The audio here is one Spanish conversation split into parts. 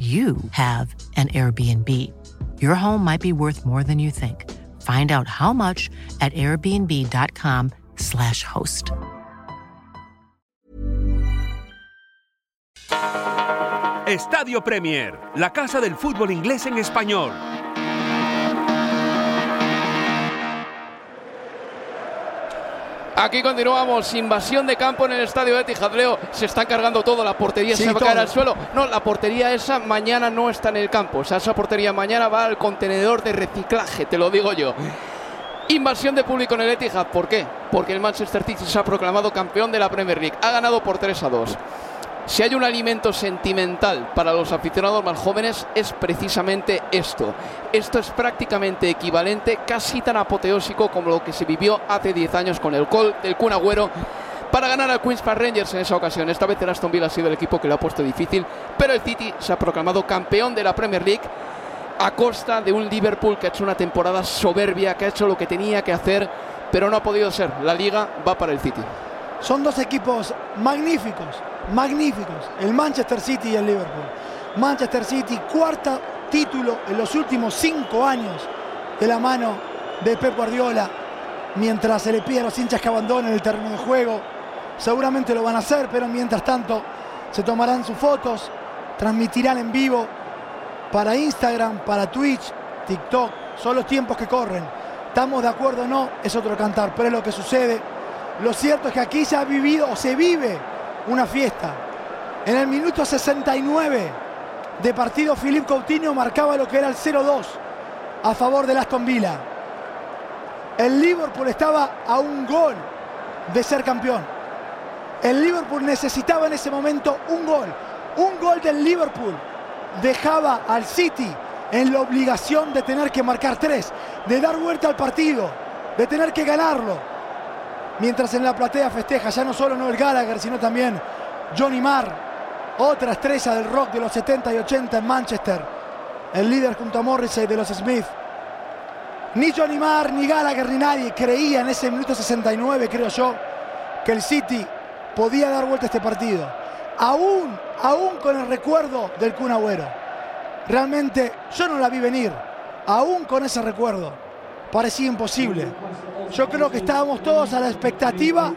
you have an Airbnb. Your home might be worth more than you think. Find out how much at airbnb.com/slash host. Estadio Premier, la casa del fútbol inglés en español. Aquí continuamos, invasión de campo en el estadio de Tijadleo. Se está cargando todo, la portería Sí, se va a caer al suelo. No, la portería esa mañana no está en el campo. O sea, esa portería mañana va al contenedor de reciclaje, te lo digo yo. Invasión de público en el Etihad. ¿Por qué? Porque el Manchester City se ha proclamado campeón de la Premier League. Ha ganado por 3 a 2. Si hay un alimento sentimental para los aficionados más jóvenes es precisamente esto. Esto es prácticamente equivalente, casi tan apoteósico como lo que se vivió hace 10 años con el gol del Kun Agüero para ganar al Queens Park Rangers en esa ocasión. Esta vez el Aston Villa ha sido el equipo que lo ha puesto difícil, pero el City se ha proclamado campeón de la Premier League a costa de un Liverpool que ha hecho una temporada soberbia, que ha hecho lo que tenía que hacer, pero no ha podido ser. La liga va para el City. Son dos equipos magníficos, magníficos, el Manchester City y el Liverpool. Manchester City, cuarta título en los últimos cinco años de la mano de Pep Guardiola, mientras se le pide a los hinchas que abandonen el terreno de juego. Seguramente lo van a hacer, pero mientras tanto se tomarán sus fotos, transmitirán en vivo para Instagram, para Twitch, TikTok. Son los tiempos que corren. ¿Estamos de acuerdo o no? Es otro cantar, pero es lo que sucede. Lo cierto es que aquí se ha vivido o se vive una fiesta. En el minuto 69 de partido, Philippe Coutinho marcaba lo que era el 0-2 a favor del Aston Villa. El Liverpool estaba a un gol de ser campeón. El Liverpool necesitaba en ese momento un gol. Un gol del Liverpool dejaba al City en la obligación de tener que marcar tres, de dar vuelta al partido, de tener que ganarlo. Mientras en la platea festeja ya no solo Noel Gallagher, sino también Johnny Marr, otra estrella del rock de los 70 y 80 en Manchester, el líder junto a Morrissey de los Smith. Ni Johnny Marr, ni Gallagher, ni nadie creía en ese minuto 69, creo yo, que el City podía dar vuelta a este partido. Aún, aún con el recuerdo del Kun. Realmente yo no la vi venir, aún con ese recuerdo. Parecía imposible. Yo creo que estábamos todos a la expectativa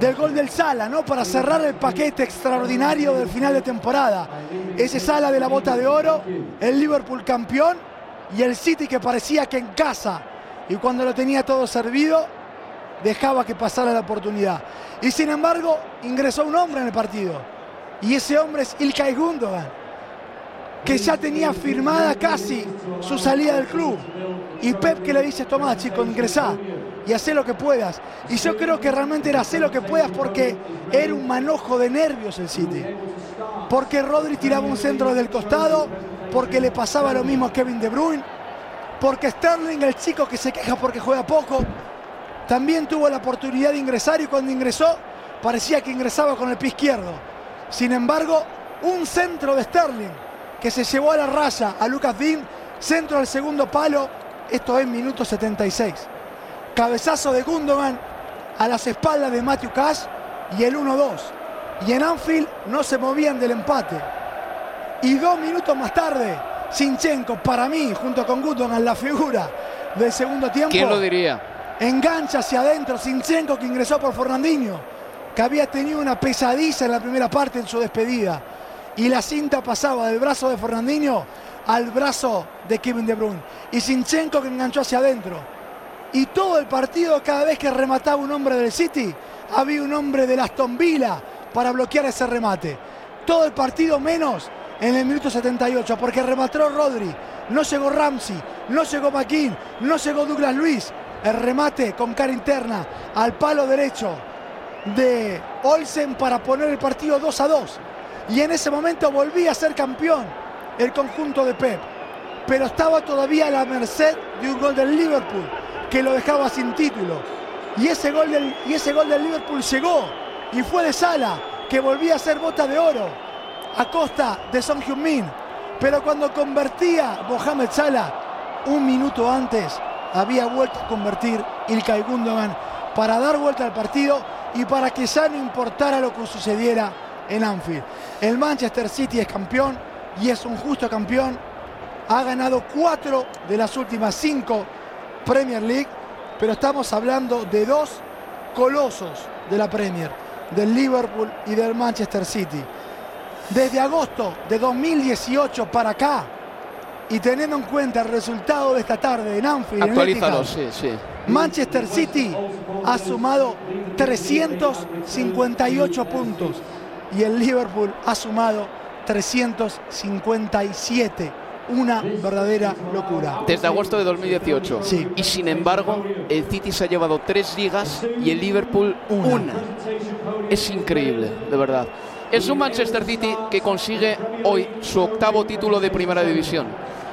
del gol del Sala, ¿no? Para cerrar el paquete extraordinario del final de temporada. Ese Sala de la bota de oro, el Liverpool campeón y el City que parecía que en casa y cuando lo tenía todo servido dejaba que pasara la oportunidad. Y sin embargo, ingresó un hombre en el partido. Y ese hombre es Ilkay Gundogan, que ya tenía firmada casi su salida del club. Y Pep que le dice, toma chico, ingresá y hacé lo que puedas. Y yo creo que realmente era hacer lo que puedas porque era un manojo de nervios el City. Porque Rodri tiraba un centro del costado, porque le pasaba lo mismo a Kevin De Bruyne, porque Sterling, el chico que se queja porque juega poco, también tuvo la oportunidad de ingresar y cuando ingresó parecía que ingresaba con el pie izquierdo. Sin embargo, un centro de Sterling que se llevó a la raya a Lucas Dean, centro al segundo palo, esto es minuto 76. Cabezazo de Gundogan a las espaldas de Matthew Cash y el 1-2. Y en Anfield no se movían del empate. Y dos minutos más tarde, Sinchenko, para mí, junto con Gundogan, la figura del segundo tiempo. ¿Quién lo diría? Engancha hacia adentro Sinchenko que ingresó por Fernandinho, que había tenido una pesadilla en la primera parte en su despedida. y la cinta pasaba del brazo de Fernandinho al brazo de Kevin De Bruyne. Y Sinchenko que enganchó hacia adentro. Y todo el partido, cada vez que remataba un hombre del City, había un hombre del Aston Villa para bloquear ese remate. Todo el partido menos en el minuto 78, porque remató Rodri, no llegó Ramsey, no llegó McKean, no llegó Douglas Luis. El remate con cara interna al palo derecho de Olsen para poner el partido 2 a 2. Y en ese momento volvía a ser campeón el conjunto de Pep. Pero estaba todavía a la merced de un gol del Liverpool que lo dejaba sin título. Y ese gol del, ese gol del Liverpool llegó y fue de Sala, que volvía a ser bota de oro a costa de Son Heung-min. Pero cuando convertía Mohamed Salah un minuto antes, había vuelto a convertir Ilkay Gundogan para dar vuelta al partido y para que ya no importara lo que sucediera en Anfield. El Manchester City es campeón y es un justo campeón. Ha ganado cuatro de las últimas cinco Premier League, pero estamos hablando de dos colosos de la Premier, del Liverpool y del Manchester City. Desde agosto de 2018 para acá, y teniendo en cuenta el resultado de esta tarde en Anfield, Actualízalo, sí, sí. Manchester City ha sumado 358 puntos y el Liverpool ha sumado 357. Una verdadera locura. Desde agosto de 2018. Sí. Y sin embargo, el City se ha llevado tres ligas y el Liverpool una. Es increíble, de verdad. Es un Manchester City que consigue hoy su octavo título de primera división.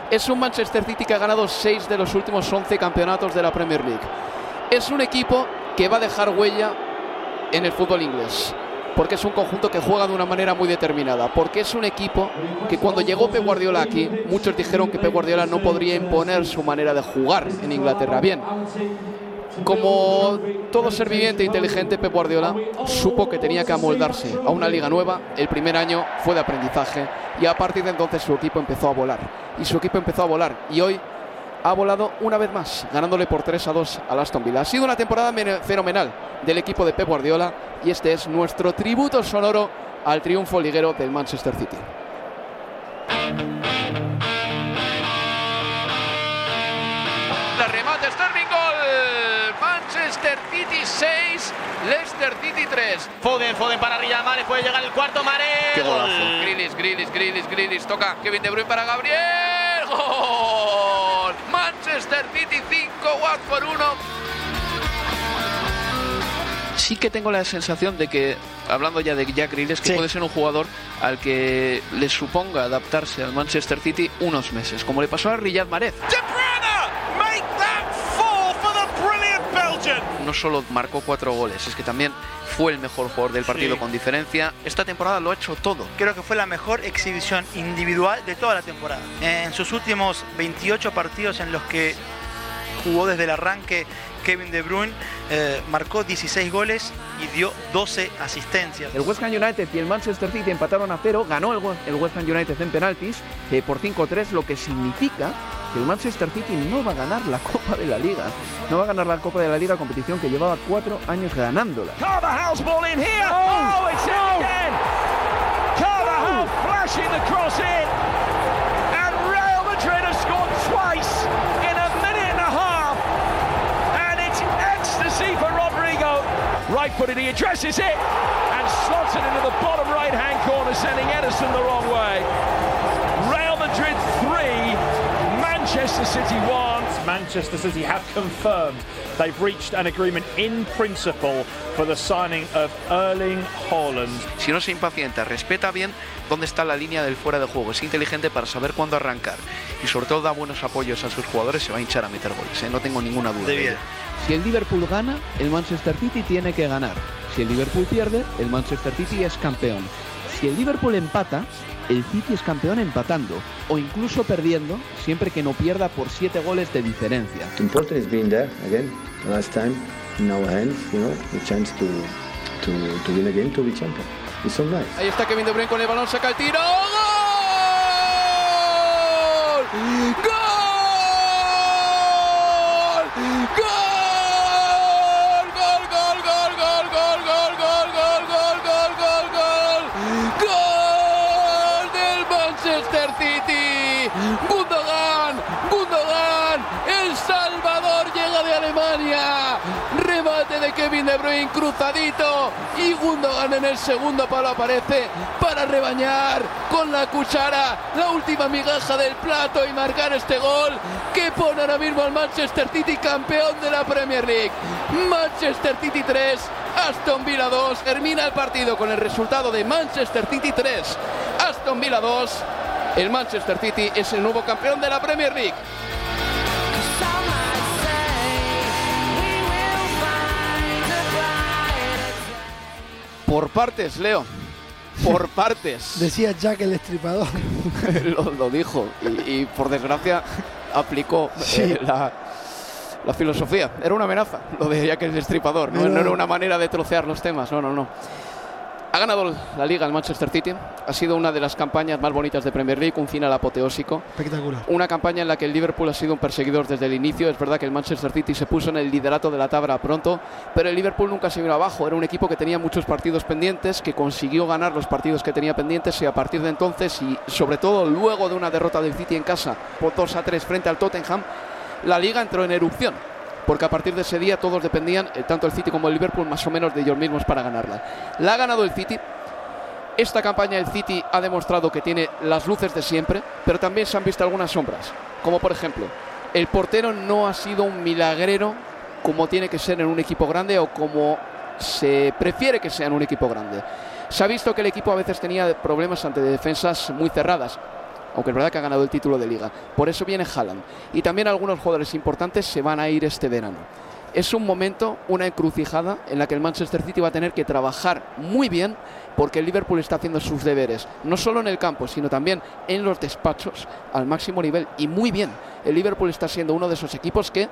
Es un Manchester City que ha ganado seis de los últimos 11 campeonatos de la Premier League. Es un equipo que va a dejar huella en el fútbol inglés. Porque es un conjunto que juega de una manera muy determinada. Porque es un equipo que cuando llegó Pep Guardiola aquí, muchos dijeron que Pep Guardiola no podría imponer su manera de jugar en Inglaterra. Bien, como todo ser viviente e inteligente, Pep Guardiola supo que tenía que amoldarse a una liga nueva. El primer año fue de aprendizaje y a partir de entonces su equipo empezó a volar. Y su equipo empezó a volar y hoy ha volado una vez más, ganándole por 3 a 2 al Aston Villa. Ha sido una temporada fenomenal del equipo de Pep Guardiola y este es nuestro tributo sonoro al triunfo liguero del Manchester City. La remate Sterling gol. Manchester City 6, Leicester City 3. Foden, Foden para Riyad Mahrez, puede llegar el cuarto, Mahrez. Qué Gol. golazo. Grilis, Grilis, Grilis, Grilis. Toca Kevin De Bruyne para Gabriel. Gol. Manchester City 5, Watford 1. Sí que tengo la sensación de que, hablando ya de Jack Grealish, que Sí. puede ser un jugador al que le suponga adaptarse al Manchester City unos meses, como le pasó a Riyad Mahrez. De no solo marcó cuatro goles, es que también fue el mejor jugador del partido Sí. con diferencia. Esta temporada lo ha hecho todo. Creo que fue la mejor exhibición individual de toda la temporada. En sus últimos 28 partidos en los que jugó desde el arranque Kevin De Bruyne, eh, marcó 16 goles y dio 12 asistencias. El West Ham United y el Manchester City empataron a cero, ganó el, We- el West Ham United en penaltis eh, por 5-3, lo que significa que el Manchester City no va a ganar la Copa de la Liga. No va a ganar la Copa de la Liga, competición que llevaba cuatro años ganándola. Carvajal's ball in here. Oh, it's in again. Carvajal flashing the cross in. Right footed, he addresses it and slots it into the bottom right hand corner, sending Edison the wrong way. Manchester City 1. Manchester City have confirmed they've reached an agreement in principle for the signing of Erling Haaland. Si no se impacienta, respeta bien dónde está la línea del fuera de juego, es inteligente para saber cuándo arrancar y sobre todo da buenos apoyos a sus jugadores, se va a hinchar a meter goles, ¿eh? no tengo ninguna duda. de. Si el Liverpool gana, el Manchester City tiene que ganar. Si el Liverpool pierde, el Manchester City es campeón. Si el Liverpool empata, el City es campeón empatando o incluso perdiendo, siempre que no pierda por siete goles de diferencia. important is being there again last time in our hands you know the chance to to, to win again to be champion it's so nice Ahí está Kevin De Bruyne con el balón, saca el tiro. ¡Gol! Kevin De Bruyne cruzadito y Gundogan en el segundo palo aparece para rebañar con la cuchara la última migaja del plato y marcar este gol que pone ahora mismo al Manchester City campeón de la Premier League. Manchester City 3, Aston Villa 2. Termina el partido con el resultado de Manchester City 3, Aston Villa 2. El Manchester City es el nuevo campeón de la Premier League. Por partes, Leo. Por partes. Decía Jack el Destripador. lo, lo dijo. Y, y, por desgracia aplicó Sí. eh, la, la filosofía. Era una amenaza, lo de Jack el. No, Pero- no era una manera de trocear los temas. No, no, no. Ha ganado la liga el Manchester City. Ha sido una de las campañas más bonitas de Premier League, un final apoteósico. Espectacular. Una campaña en la que el Liverpool ha sido un perseguidor desde el inicio. Es verdad que el Manchester City se puso en el liderato de la tabla pronto, pero el Liverpool nunca se vino abajo. Era un equipo que tenía muchos partidos pendientes, que consiguió ganar los partidos que tenía pendientes y a partir de entonces, y sobre todo luego de una derrota del City en casa por 2 a 3 frente al Tottenham, la liga entró en erupción. Porque a partir de ese día todos dependían, eh, tanto el City como el Liverpool, más o menos de ellos mismos para ganarla. La ha ganado el City, esta campaña el City ha demostrado que tiene las luces de siempre, pero también se han visto algunas sombras. Como por ejemplo, el portero no ha sido un milagrero como tiene que ser en un equipo grande o como se prefiere que sea en un equipo grande. Se ha visto que el equipo a veces tenía problemas ante defensas muy cerradas, aunque es verdad que ha ganado el título de liga. Por eso viene Haaland. Y también algunos jugadores importantes se van a ir este verano. Es un momento, una encrucijada en la que el Manchester City va a tener que trabajar muy bien porque el Liverpool está haciendo sus deberes, no solo en el campo, sino también en los despachos al máximo nivel. Y muy bien, el Liverpool está siendo uno de esos equipos que,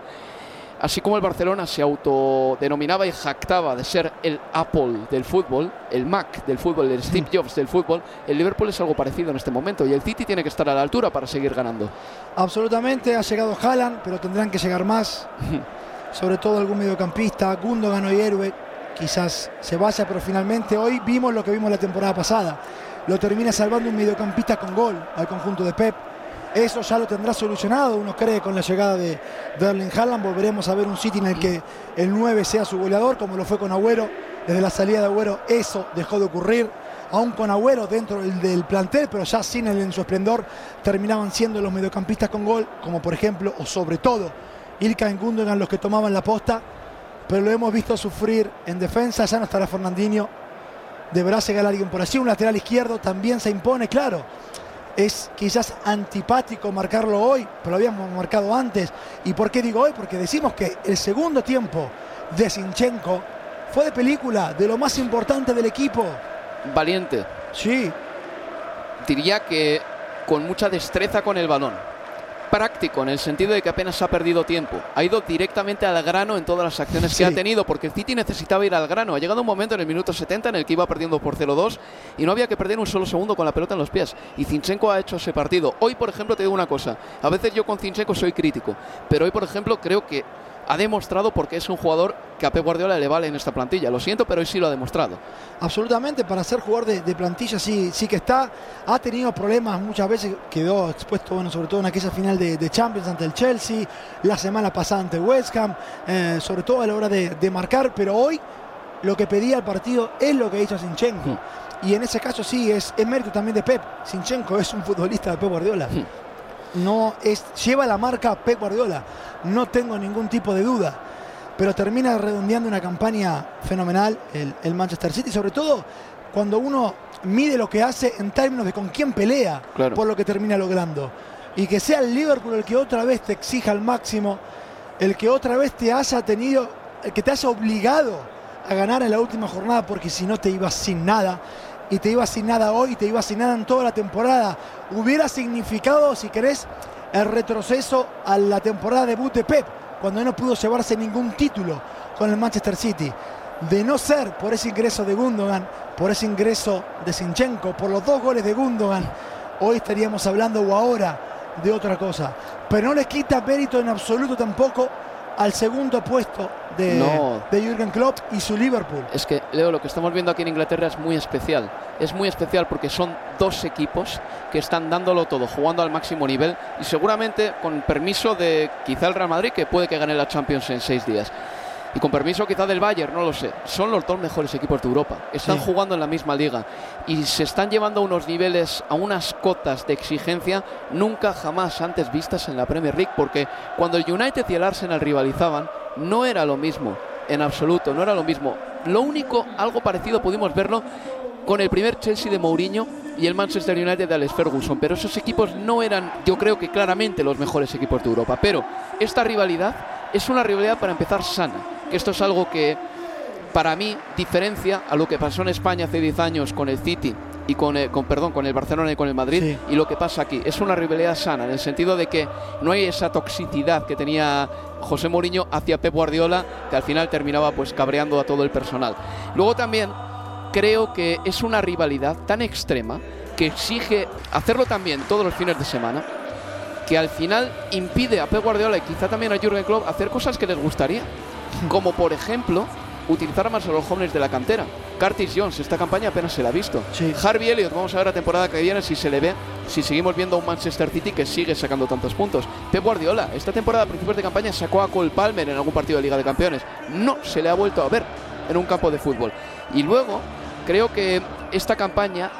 así como el Barcelona se autodenominaba y jactaba de ser el Apple del fútbol, el Mac del fútbol, el Steve Jobs del fútbol, el Liverpool es algo parecido en este momento y el City tiene que estar a la altura para seguir ganando. Absolutamente, ha llegado Haaland, pero tendrán que llegar más. Sobre todo algún mediocampista, Gundogan o héroe, quizás se vaya, pero finalmente hoy vimos lo que vimos la temporada pasada. Lo termina salvando un mediocampista con gol al conjunto de Pep. Eso ya lo tendrá solucionado, uno cree, con la llegada de, de Erling Haaland. Volveremos a ver un City en el que el 9 sea su goleador, como lo fue con Agüero. Desde la salida de Agüero eso dejó de ocurrir. Aún con Agüero dentro del, plantel, pero ya sin él en su esplendor, terminaban siendo los mediocampistas con gol, como por ejemplo, o sobre todo, Ilkay Gundogan los que tomaban la posta. Pero lo hemos visto sufrir en defensa, ya no estará Fernandinho. Deberá llegar alguien por allí. Un lateral izquierdo también se impone, claro. Es quizás antipático marcarlo hoy, pero lo habíamos marcado antes. ¿Y por qué digo hoy? Porque decimos que el segundo tiempo de Sinchenko fue de película, de lo más importante del equipo. Valiente. Sí. Diría que con mucha destreza con el balón. Práctico en el sentido de que apenas ha perdido tiempo. Ha ido directamente al grano en todas las acciones Sí. que ha tenido, porque el City necesitaba ir al grano. Ha llegado un momento en el minuto 70 en el que iba perdiendo por 0-2 y no había que perder un solo segundo con la pelota en los pies. Y Zinchenko ha hecho ese partido. Hoy, por ejemplo, te digo una cosa. A veces yo con Zinchenko soy crítico, pero hoy, por ejemplo, creo que ha demostrado porque es un jugador que a Pep Guardiola le vale en esta plantilla. Lo siento, pero hoy sí lo ha demostrado. Absolutamente, para ser jugador de, de plantilla sí, sí que está. Ha tenido problemas muchas veces, quedó expuesto, bueno, sobre todo en aquella final de, de Champions ante el Chelsea, la semana pasada ante West Ham, eh, sobre todo a la hora de, de marcar, pero hoy lo que pedía el partido es lo que hizo Sinchenko. Y en ese caso sí, es, es mérito también de Pep. Sinchenko es un futbolista de Pep Guardiola. No es, lleva la marca Pep Guardiola, no tengo ningún tipo de duda. Pero termina redondeando una campaña fenomenal el, el Manchester City, sobre todo cuando uno mide lo que hace en términos de con quién pelea Claro. por lo que termina logrando. Y que sea el Liverpool el que otra vez te exija al máximo, el que otra vez te haya tenido, el que te haya obligado a ganar en la última jornada, porque si no te ibas sin nada. Y te ibas sin nada hoy, te ibas sin nada en toda la temporada. Hubiera significado, si querés, el retroceso a la temporada debut de Pep, cuando no pudo llevarse ningún título con el Manchester City. De no ser por ese ingreso de Gundogan, por ese ingreso de Sinchenko, por los dos goles de Gundogan, hoy estaríamos hablando o ahora de otra cosa. Pero no le quita mérito en absoluto tampoco al segundo puesto de, No. de Jürgen Klopp y su Liverpool. Es que, Leo, lo que estamos viendo aquí en Inglaterra es muy especial. Es muy especial porque son dos equipos que están dándolo todo, jugando al máximo nivel y seguramente con permiso de quizá el Real Madrid, que puede que gane la Champions en seis días. Y con permiso quizá del Bayern, no lo sé. Son los dos mejores equipos de Europa. Están Sí. jugando en la misma liga y se están llevando a unos niveles, a unas cotas de exigencia nunca jamás antes vistas en la Premier League. Porque cuando el United y el Arsenal rivalizaban, no era lo mismo. En absoluto, no era lo mismo. Lo único, algo parecido pudimos verlo con el primer Chelsea de Mourinho y el Manchester United de Alex Ferguson. Pero esos equipos no eran, yo creo que claramente los mejores equipos de Europa. Pero esta rivalidad es una rivalidad para empezar sana. Que esto es algo que para mí diferencia a lo que pasó en España hace 10 años con el City y con, el- con perdón con el Barcelona y con el Madrid Sí. y lo que pasa aquí. Es una rivalidad sana en el sentido de que no hay esa toxicidad que tenía José Mourinho hacia Pep Guardiola que al final terminaba pues cabreando a todo el personal. Luego también creo que es una rivalidad tan extrema que exige hacerlo también todos los fines de semana que al final impide a Pep Guardiola y quizá también a Jurgen Klopp hacer cosas que les gustaría como por ejemplo utilizar más a los jóvenes de la cantera. Curtis Jones, esta campaña apenas se la ha visto. Sí. Harvey Elliott, vamos a ver la temporada que viene si se le ve, si seguimos viendo a un Manchester City que sigue sacando tantos puntos. Pep Guardiola, esta temporada a principios de campaña sacó a Cole Palmer en algún partido de Liga de Campeones. No se le ha vuelto a ver en un campo de fútbol. Y luego, creo que esta campaña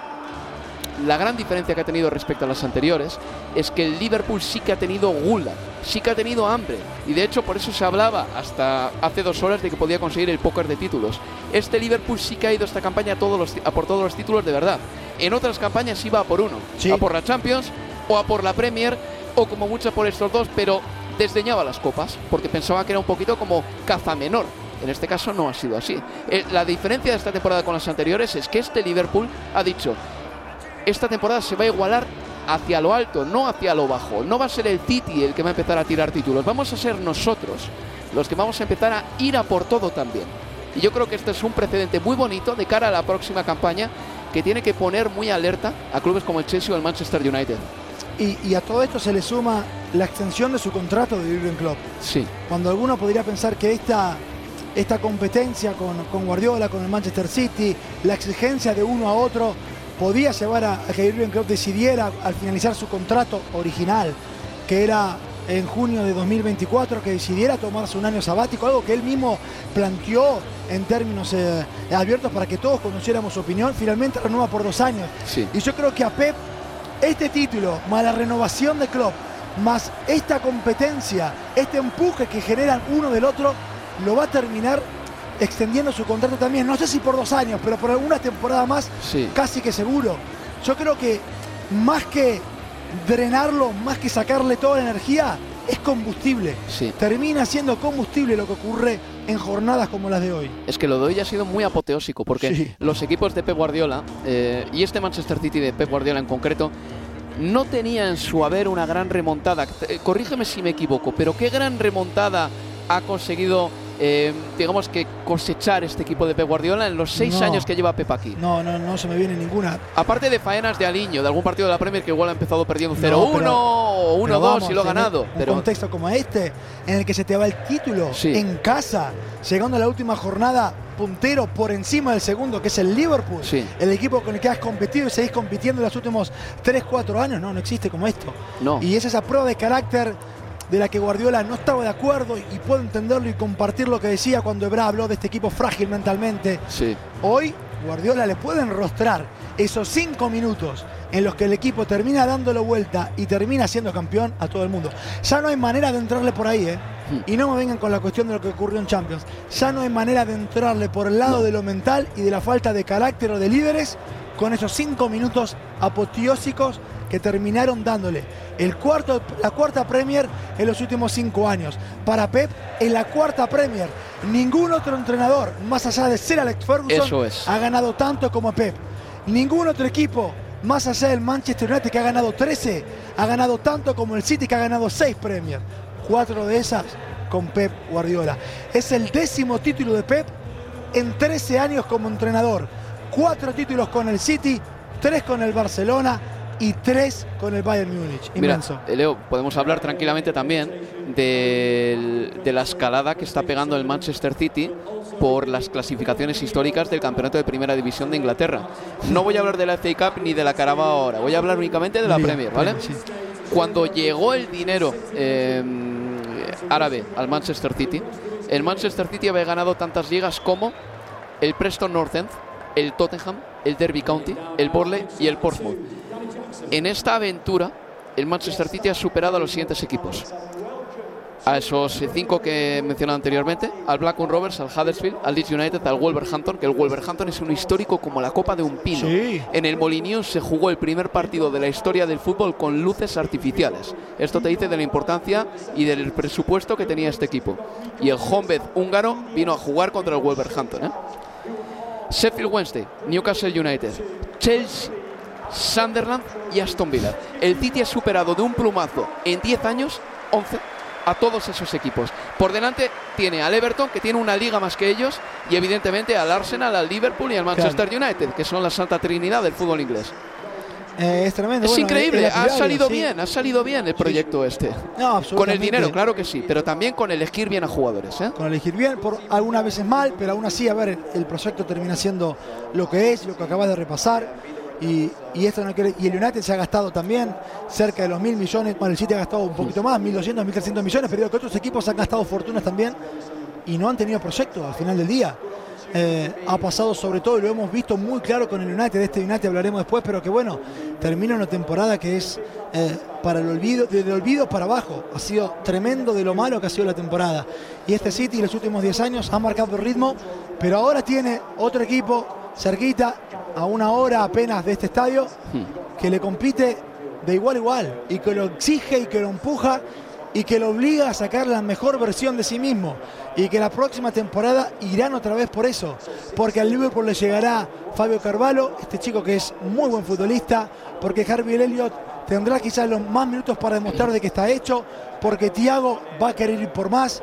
la gran diferencia que ha tenido respecto a las anteriores es que el Liverpool sí que ha tenido gula, sí que ha tenido hambre. Y de hecho por eso se hablaba hasta hace dos horas de que podía conseguir el póker de títulos. Este Liverpool sí que ha ido esta campaña a, todos los, a por todos los títulos de verdad. En otras campañas iba a por uno. Sí. A por la Champions o a por la Premier o como mucho por estos dos, pero desdeñaba las copas porque pensaba que era un poquito como caza menor. En este caso no ha sido así. Eh, la diferencia de esta temporada con las anteriores es que este Liverpool ha dicho esta temporada se va a igualar hacia lo alto, no hacia lo bajo. No va a ser el City el que va a empezar a tirar títulos, vamos a ser nosotros los que vamos a empezar a ir a por todo también. Y yo creo que este es un precedente muy bonito de cara a la próxima campaña que tiene que poner muy alerta a clubes como el Chelsea o el Manchester United. Y, y a todo esto se le suma la extensión de su contrato de Jürgen Klopp. Sí, Cuando alguno podría pensar que esta, esta competencia con, con Guardiola, con el Manchester City, la exigencia de uno a otro, podía llevar a, a que Jürgen Klopp decidiera al finalizar su contrato original, que era en junio de 2024, que decidiera tomarse un año sabático, algo que él mismo planteó en términos eh, abiertos para que todos conociéramos su opinión, finalmente renueva por dos años. sí. Y yo creo que a Pep, este título, más la renovación de Klopp, más esta competencia, este empuje que generan uno del otro, lo va a terminar extendiendo su contrato también. No sé si por dos años, pero por alguna temporada más, Sí. casi que seguro. Yo creo que más que drenarlo, más que sacarle toda la energía, es combustible. Sí. Termina siendo combustible lo que ocurre en jornadas como las de hoy. Es que lo de hoy ha sido muy apoteósico porque Sí. los equipos de Pep Guardiola eh, y este Manchester City de Pep Guardiola en concreto no tenía en su haber una gran remontada. Eh, corrígeme si me equivoco, pero ¿qué gran remontada ha conseguido, eh, digamos que cosechar este equipo de Pep Guardiola en los seis No. años que lleva Pep aquí? No, no, no se me viene ninguna. Aparte de faenas de Aliño, de algún partido de la Premier que igual ha empezado perdiendo No, 0-1 pero- o Pero 1-2 vamos, y lo ha en ganado. Un Pero contexto como este, en el que se te va el título Sí. en casa, llegando a la última jornada puntero por encima del segundo, que es el Liverpool, Sí. el equipo con el que has competido y seguís compitiendo en los últimos 3-4 años, no, no existe como esto. no. Y es esa prueba de carácter de la que Guardiola no estaba de acuerdo y puedo entenderlo y compartir lo que decía cuando Ebra habló de este equipo frágil mentalmente. Sí. Hoy Guardiola le puede enrostrar esos cinco minutos en los que el equipo termina dándolo vuelta y termina siendo campeón a todo el mundo. Ya no hay manera de entrarle por ahí, ¿eh? Y no me vengan con la cuestión de lo que ocurrió en Champions. Ya no hay manera de entrarle por el lado de lo mental y de la falta de carácter o de líderes con esos cinco minutos apoteósicos que terminaron dándole el cuarto, la cuarta Premier en los últimos cinco años. Para Pep, en la cuarta Premier, ningún otro entrenador, más allá de ser Alex Ferguson, es. ha ganado tanto como Pep. Ningún otro equipo, más allá del Manchester United que ha ganado 13, ha ganado tanto como el City que ha ganado 6 Premier. Cuatro de esas con Pep Guardiola. Es el décimo título de Pep en 13 años como entrenador. Cuatro títulos con el City, tres con el Barcelona, y tres con el Bayern Múnich. Mira, Inmenso. eh, Leo, podemos hablar tranquilamente también de la escalada que está pegando el Manchester City por las clasificaciones históricas del campeonato de primera división de Inglaterra. No voy a hablar de la FA Cup ni de la Carabao ahora, voy a hablar únicamente de la Liga, Premier, ¿vale? Sí. Cuando llegó el dinero eh, árabe al Manchester City, el Manchester City había ganado tantas ligas como el Preston North End, el Tottenham, el Derby County, el Borley y el Portsmouth. En esta aventura, el Manchester City ha superado a los siguientes equipos. A esos cinco que he mencionado anteriormente, al Blackburn Rovers, al Huddersfield, al Leeds United, al Wolverhampton, que el Wolverhampton es un histórico como la copa de un pino. Sí. En el Molineux se jugó el primer partido de la historia del fútbol con luces artificiales. Esto te dice de la importancia y del presupuesto que tenía este equipo. Y el Honved húngaro vino a jugar contra el Wolverhampton. ¿eh? Sheffield Wednesday, Newcastle United, Chelsea, Sunderland y Aston Villa. El City ha superado de un plumazo en 10 años, 11, a todos esos equipos. Por delante tiene al Everton, que tiene una liga más que ellos, y evidentemente al Arsenal, al Liverpool y al Manchester United, que son la santa trinidad del fútbol inglés. Eh, es tremendo. Es Bueno, increíble, ha salido sí. bien, ha salido bien el proyecto este. No, Con el dinero, claro que sí, pero también con elegir bien a jugadores. ¿eh? Con elegir bien, por algunas veces mal, pero aún así, a ver, el proyecto termina siendo lo que es, lo que acabas de repasar. Y, y esto no y el United se ha gastado también cerca de los mil millones. Bueno, el City ha gastado un poquito más, 1.200, 1.300 millones, pero que otros equipos han gastado fortunas también y no han tenido proyecto al final del día. Eh, ha pasado sobre todo, lo hemos visto muy claro con el United, de este United hablaremos después, pero que bueno, termina una temporada que es eh, para el olvido, desde el olvido para abajo. Ha sido tremendo de lo malo que ha sido la temporada. Y este City en los últimos 10 años ha marcado el ritmo, pero ahora tiene otro equipo cerquita, a una hora apenas de este estadio, que le compite de igual a igual y que lo exige y que lo empuja y que lo obliga a sacar la mejor versión de sí mismo y que la próxima temporada irán otra vez por eso, porque al Liverpool le llegará Fabio Carvalho, este chico que es muy buen futbolista, porque Harvey Elliott tendrá quizás los más minutos para demostrar de que está hecho, porque Thiago va a querer ir por más,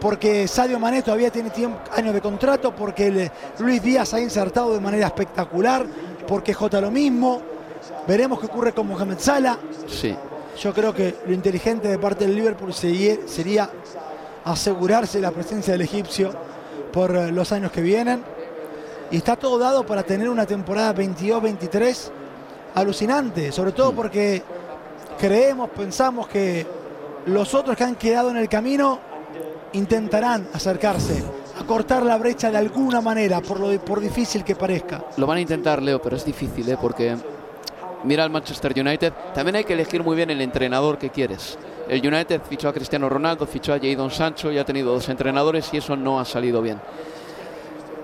porque Sadio Mané todavía tiene tiempo- años de contrato, porque el- Luis Díaz ha insertado de manera espectacular, porque Jota lo mismo. Veremos qué ocurre con Mohamed Salah. Sí. Yo creo que lo inteligente de parte del Liverpool sería, asegurarse la presencia del egipcio por eh, los años que vienen. Y está todo dado para tener una temporada 22-23 alucinante, sobre todo porque creemos, pensamos que los otros que han quedado en el camino intentarán acercarse, a cortar la brecha de alguna manera, por, lo, por difícil que parezca. Lo van a intentar, Leo, pero es difícil, ¿eh? porque mira al Manchester United, también hay que elegir muy bien el entrenador que quieres. El United fichó a Cristiano Ronaldo, fichó a Jadon Sancho y ha tenido dos entrenadores y eso no ha salido bien.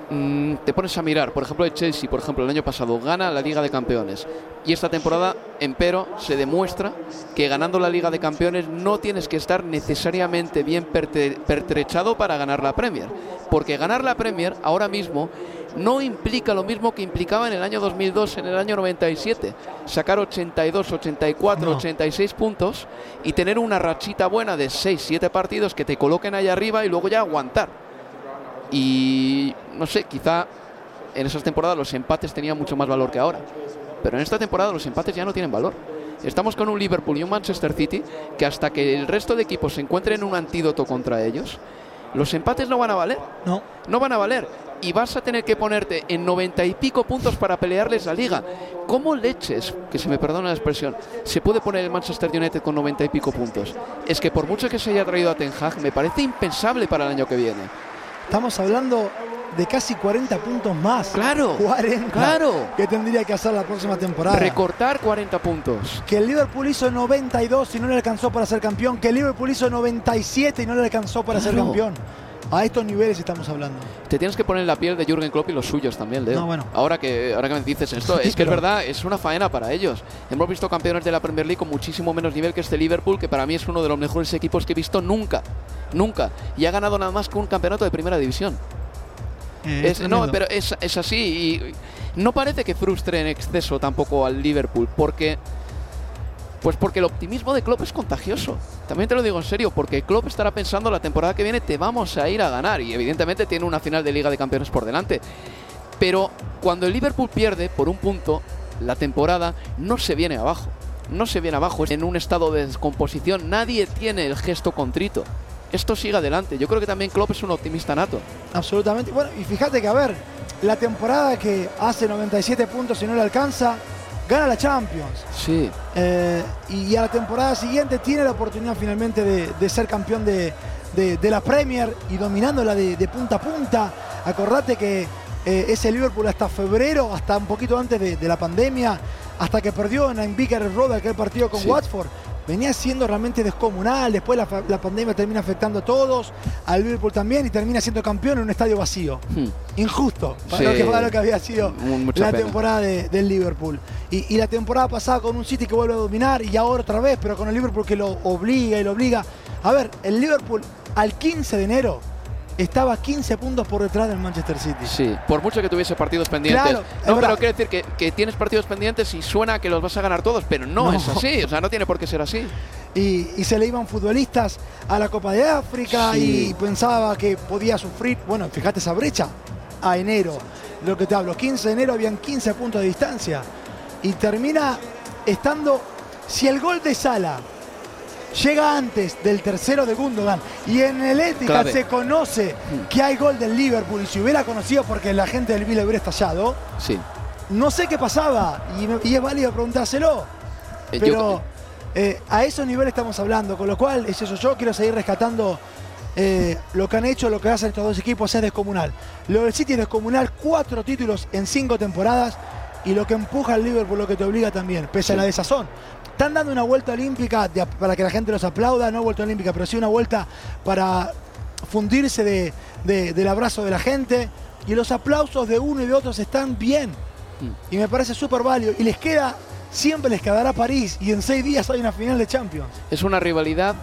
Mm, te pones a mirar, por ejemplo, el Chelsea, por ejemplo, el año pasado gana la Liga de Campeones y esta temporada, empero, se demuestra que ganando la Liga de Campeones no tienes que estar necesariamente bien pertrechado para ganar la Premier, porque ganar la Premier ahora mismo no implica lo mismo que implicaba en el año 2002, en el año 97, sacar 82, 84, No. 86 puntos y tener una rachita buena de 6, 7 partidos que te coloquen ahí arriba y luego ya aguantar. Y no sé, quizá en esas temporadas los empates tenían mucho más valor que ahora. Pero en esta temporada los empates ya no tienen valor. Estamos con un Liverpool y un Manchester City que hasta que el resto de equipos se encuentren un antídoto contra ellos, los empates no van a valer. No. No van a valer. Y vas a tener que ponerte en noventa y pico puntos para pelearles la liga. ¿Cómo leches, que se me perdona la expresión, se puede poner el Manchester United con noventa y pico puntos? Es que por mucho que se haya traído a Ten Hag, me parece impensable para el año que viene. Estamos hablando de casi 40 puntos más. Claro, 40. claro. Que tendría que hacer la próxima temporada. Recortar 40 puntos. que el Liverpool hizo 92 y no le alcanzó para ser campeón. Que el Liverpool hizo 97 y no le alcanzó para ser campeón. A estos niveles estamos hablando. Te tienes que poner en la piel de Jürgen Klopp y los suyos también, Leo. No, bueno. ahora, que, ahora que me dices esto, Sí, es que es verdad, es una faena para ellos. Hemos visto campeones de la Premier League con muchísimo menos nivel que este Liverpool, que para mí es uno de los mejores equipos que he visto nunca. Nunca. Y ha ganado nada más que un campeonato de primera división. Eh, Es- no, pero es, es así. Y no parece que frustre en exceso tampoco al Liverpool, porque. Pues porque el optimismo de Klopp es contagioso. También te lo digo en serio, porque Klopp estará pensando la temporada que viene te vamos a ir a ganar. Y evidentemente tiene una final de Liga de Campeones por delante. Pero cuando el Liverpool pierde por un punto, la temporada, no se viene abajo. No se viene abajo, es en un estado de descomposición. Nadie tiene el gesto contrito. Esto sigue adelante. Yo creo que también Klopp es un optimista nato. Absolutamente. Bueno, y fíjate que, a ver, la temporada que hace 97 puntos y no le alcanza, gana la Champions. Sí. Eh, y a la temporada siguiente tiene la oportunidad finalmente de, de ser campeón de, de- de la Premier y dominándola de, de punta a punta. Acordate que eh, ese Liverpool hasta febrero, hasta un poquito antes de, la pandemia, hasta que perdió en Vicar Road aquel partido con Sí. Watford, venía siendo realmente descomunal. Después la, pandemia termina afectando a todos, al Liverpool también, y termina siendo campeón en un estadio vacío. Hmm. Injusto para, Sí. lo, que, para lo que había sido mucha la pena. temporada de- del Liverpool. Y, y la temporada pasada con un City que vuelve a dominar y ahora otra vez, pero con el Liverpool que lo obliga y lo obliga. A ver, el Liverpool al 15 de enero estaba 15 puntos por detrás del Manchester City. Sí, por mucho que tuviese partidos pendientes. Claro, no, pero quiere decir que, que tienes partidos pendientes y suena que los vas a ganar todos, pero no, No. es así. O sea, no tiene por qué ser así. Y, y se le iban futbolistas a la Copa de África Sí. y pensaba que podía sufrir, bueno, fíjate esa brecha, a enero. Lo que te hablo, 15 de enero habían 15 puntos de distancia. Y termina estando, si el gol de Sala llega antes del tercero de Gundogan y en el Clave. se conoce que hay gol del Liverpool y si hubiera conocido porque la gente del Villa hubiera estallado, Sí. no sé qué pasaba y, es válido preguntárselo. Eh, yo- Pero eh, a esos niveles estamos hablando, con lo cual es eso. Yo quiero seguir rescatando eh, lo que han hecho, lo que hacen estos dos equipos es descomunal. Lo del City es descomunal, cuatro títulos en cinco temporadas y lo que empuja al Liverpool, lo que te obliga también, pese a la desazón. Están dando una vuelta olímpica de- para que la gente los aplauda, no vuelta olímpica, pero sí una vuelta para fundirse de- de- del abrazo de la gente. Y los aplausos de uno y de otros están bien. Y me parece súper válido. Y les queda, siempre les quedará París. Y en seis días hay una final de Champions. Es una rivalidad.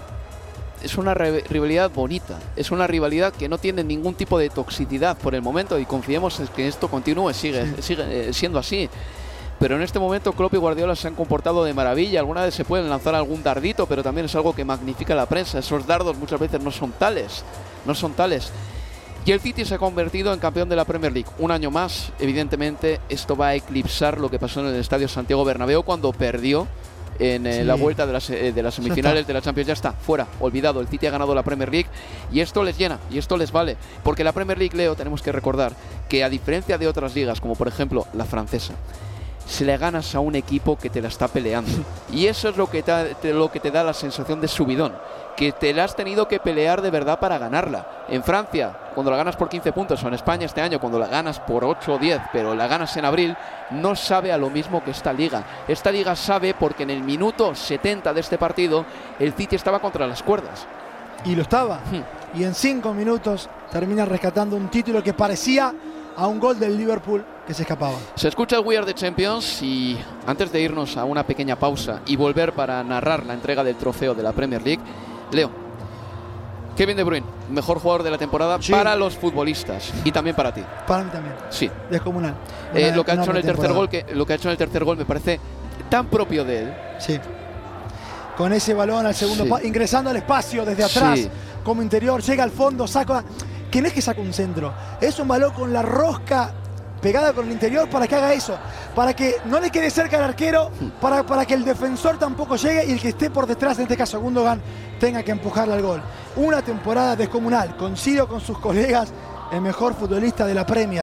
Es una rivalidad bonita. Es una rivalidad que no tiene ningún tipo de toxicidad por el momento y confiemos en que esto continúe, sigue, sigue eh, siendo así. Pero en este momento Klopp y Guardiola se han comportado de maravilla. Alguna vez se pueden lanzar algún dardito, pero también es algo que magnifica la prensa. Esos dardos muchas veces no son tales. No son tales. Y el City se ha convertido en campeón de la Premier League. Un año más, evidentemente, esto va a eclipsar lo que pasó en el Estadio Santiago Bernabéu cuando perdió en eh, Sí. la vuelta de las, eh, de las semifinales de la Champions. Ya está, fuera, olvidado. El City ha ganado la Premier League y esto les llena y esto les vale. Porque la Premier League, Leo, tenemos que recordar que a diferencia de otras ligas, como por ejemplo la francesa, se le ganas a un equipo que te la está peleando. Y eso es lo que te, te- lo que te da la sensación de subidón. Que te la has tenido que pelear de verdad para ganarla. En Francia, cuando la ganas por 15 puntos, o en España este año, cuando la ganas por 8 o 10, pero la ganas en abril, no sabe a lo mismo que esta liga. Esta liga sabe porque en el minuto 70 de este partido, el City estaba contra las cuerdas. Y lo estaba. Hmm. Y en cinco minutos termina rescatando un título que parecía a un gol del Liverpool que se escapaba. Se escucha el We Are the Champions y antes de irnos a una pequeña pausa y volver para narrar la entrega del trofeo de la Premier League, Leo, Kevin De Bruyne, mejor jugador de la temporada Sí. para los futbolistas y también para ti. Para mí también. Sí. Descomunal. Eh, lo que ha hecho en el tercer gol, que lo que ha hecho en el tercer gol me parece tan propio de él. Sí. Con ese balón al segundo Sí. ingresando al espacio desde atrás, Sí. como interior, llega al fondo, saca. Que no es que saca un centro, es un balón con la rosca pegada con el interior para que haga eso, para que no le quede cerca al arquero, para, para que el defensor tampoco llegue y el que esté por detrás, en este caso Gundogan, tenga que empujarle al gol. Una temporada descomunal, coincido con sus colegas, el mejor futbolista de la Premier.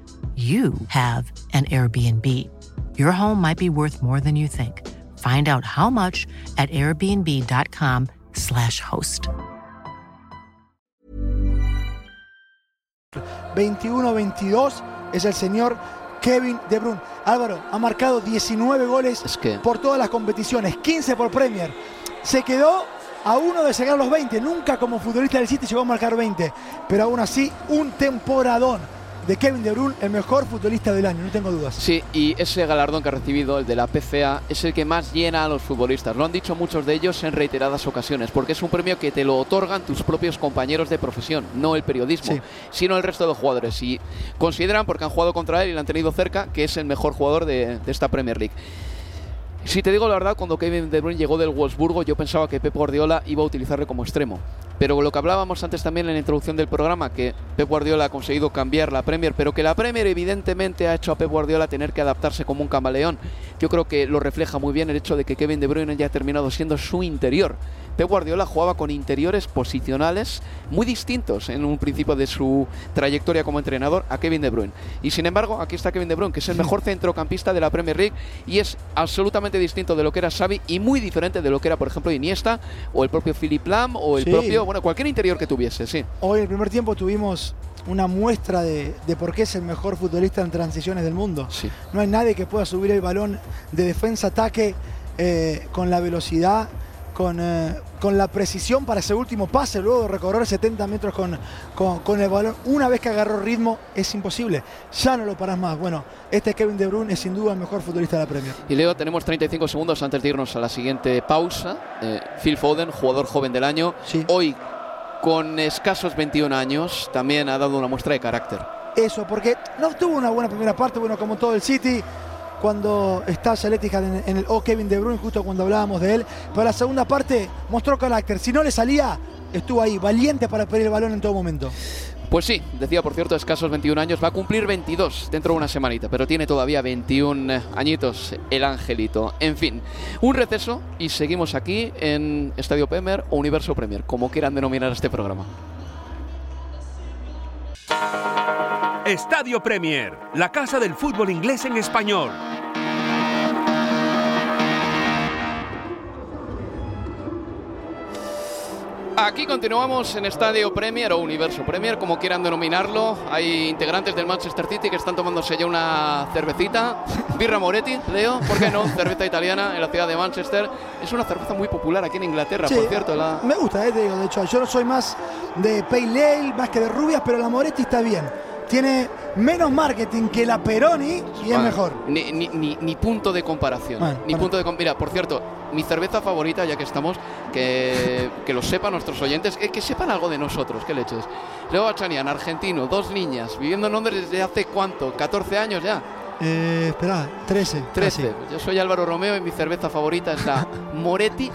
you have an Airbnb. Your home might be worth more than you think. Find out how much at airbnb.com/slash host. 21-22 es el señor Kevin De Bruyne. Álvaro ha marcado 19 goles Es que- por todas las competiciones, 15 por Premier. Se quedó a uno de llegar a los 20. Nunca como futbolista del City llegó a marcar 20. Pero aún así, un temporadón de Kevin De Bruyne, el mejor futbolista del año, no tengo dudas. Sí, y ese galardón que ha recibido, el de la PCA, es el que más llena a los futbolistas. Lo han dicho muchos de ellos en reiteradas ocasiones, porque es un premio que te lo otorgan tus propios compañeros de profesión, no el periodismo, Sí. sino el resto de jugadores. Y consideran, porque han jugado contra él y lo han tenido cerca, que es el mejor jugador de, de esta Premier League. Si te digo la verdad, cuando Kevin De Bruyne llegó del Wolfsburgo, yo pensaba que Pep Guardiola iba a utilizarle como extremo. Pero lo que hablábamos antes también en la introducción del programa, que Pep Guardiola ha conseguido cambiar la Premier, pero que la Premier evidentemente ha hecho a Pep Guardiola tener que adaptarse como un camaleón. Yo creo que lo refleja muy bien el hecho de que Kevin De Bruyne ya ha terminado siendo su interior. Pep Guardiola jugaba con interiores posicionales muy distintos en un principio de su trayectoria como entrenador a Kevin De Bruyne. Y sin embargo, aquí está Kevin De Bruyne, que es el mejor centrocampista de la Premier League y es absolutamente distinto de lo que era Xavi y muy diferente de lo que era, por ejemplo, Iniesta o el propio Philip Lam o el Sí. propio, bueno, cualquier interior que tuviese, sí. Hoy en el primer tiempo tuvimos una muestra de, de por qué es el mejor futbolista en transiciones del mundo. Sí. No hay nadie que pueda subir el balón de defensa-ataque eh, con la velocidad, con, eh, con la precisión para ese último pase, luego de recorrer 70 metros con, con, con el balón. Una vez que agarró ritmo, es imposible. Ya no lo parás más. Bueno, este Kevin De Bruyne es sin duda el mejor futbolista de la Premier. Y Leo, tenemos 35 segundos antes de irnos a la siguiente pausa. Eh, Phil Foden, jugador joven del año, hoy con escasos 21 años, también ha dado una muestra de carácter. Eso, porque no tuvo una buena primera parte, bueno, como todo el City, cuando está en, en el O Kevin De Bruyne, justo cuando hablábamos de él, pero la segunda parte mostró carácter. Si no le salía, estuvo ahí, valiente para pedir el balón en todo momento. Pues sí, decía por cierto, escasos 21 años, va a cumplir 22 dentro de una semanita, pero tiene todavía 21 añitos el angelito. En fin, un receso y seguimos aquí en Estadio Premier o Universo Premier, como quieran denominar este programa. Estadio Premier, la casa del fútbol inglés en español. Aquí continuamos en Estadio Premier o Universo Premier, como quieran denominarlo. Hay integrantes del Manchester City que están tomándose ya una cervecita. Birra Moretti, Leo, ¿por qué no? Cerveza italiana en la ciudad de Manchester. Es una cerveza muy popular aquí en Inglaterra, Sí, por cierto. La... Me gusta, eh, te digo, de hecho, yo no soy más de Pale Ale, más que de rubias, pero la Moretti está bien. Tiene menos marketing que la Peroni y es mejor. Ni, ni- ni- ni punto de comparación. Bueno, ni punto de Mira, por cierto, mi cerveza favorita, ya que estamos, que, que lo sepan nuestros oyentes, que, que sepan algo de nosotros, qué leches. Leo Bachanian, argentino, dos niñas, viviendo en Londres desde hace cuánto, 14 años ya. Eh, espera, 13. 13. casi. Yo soy Álvaro Romeo y mi cerveza favorita es la Moretti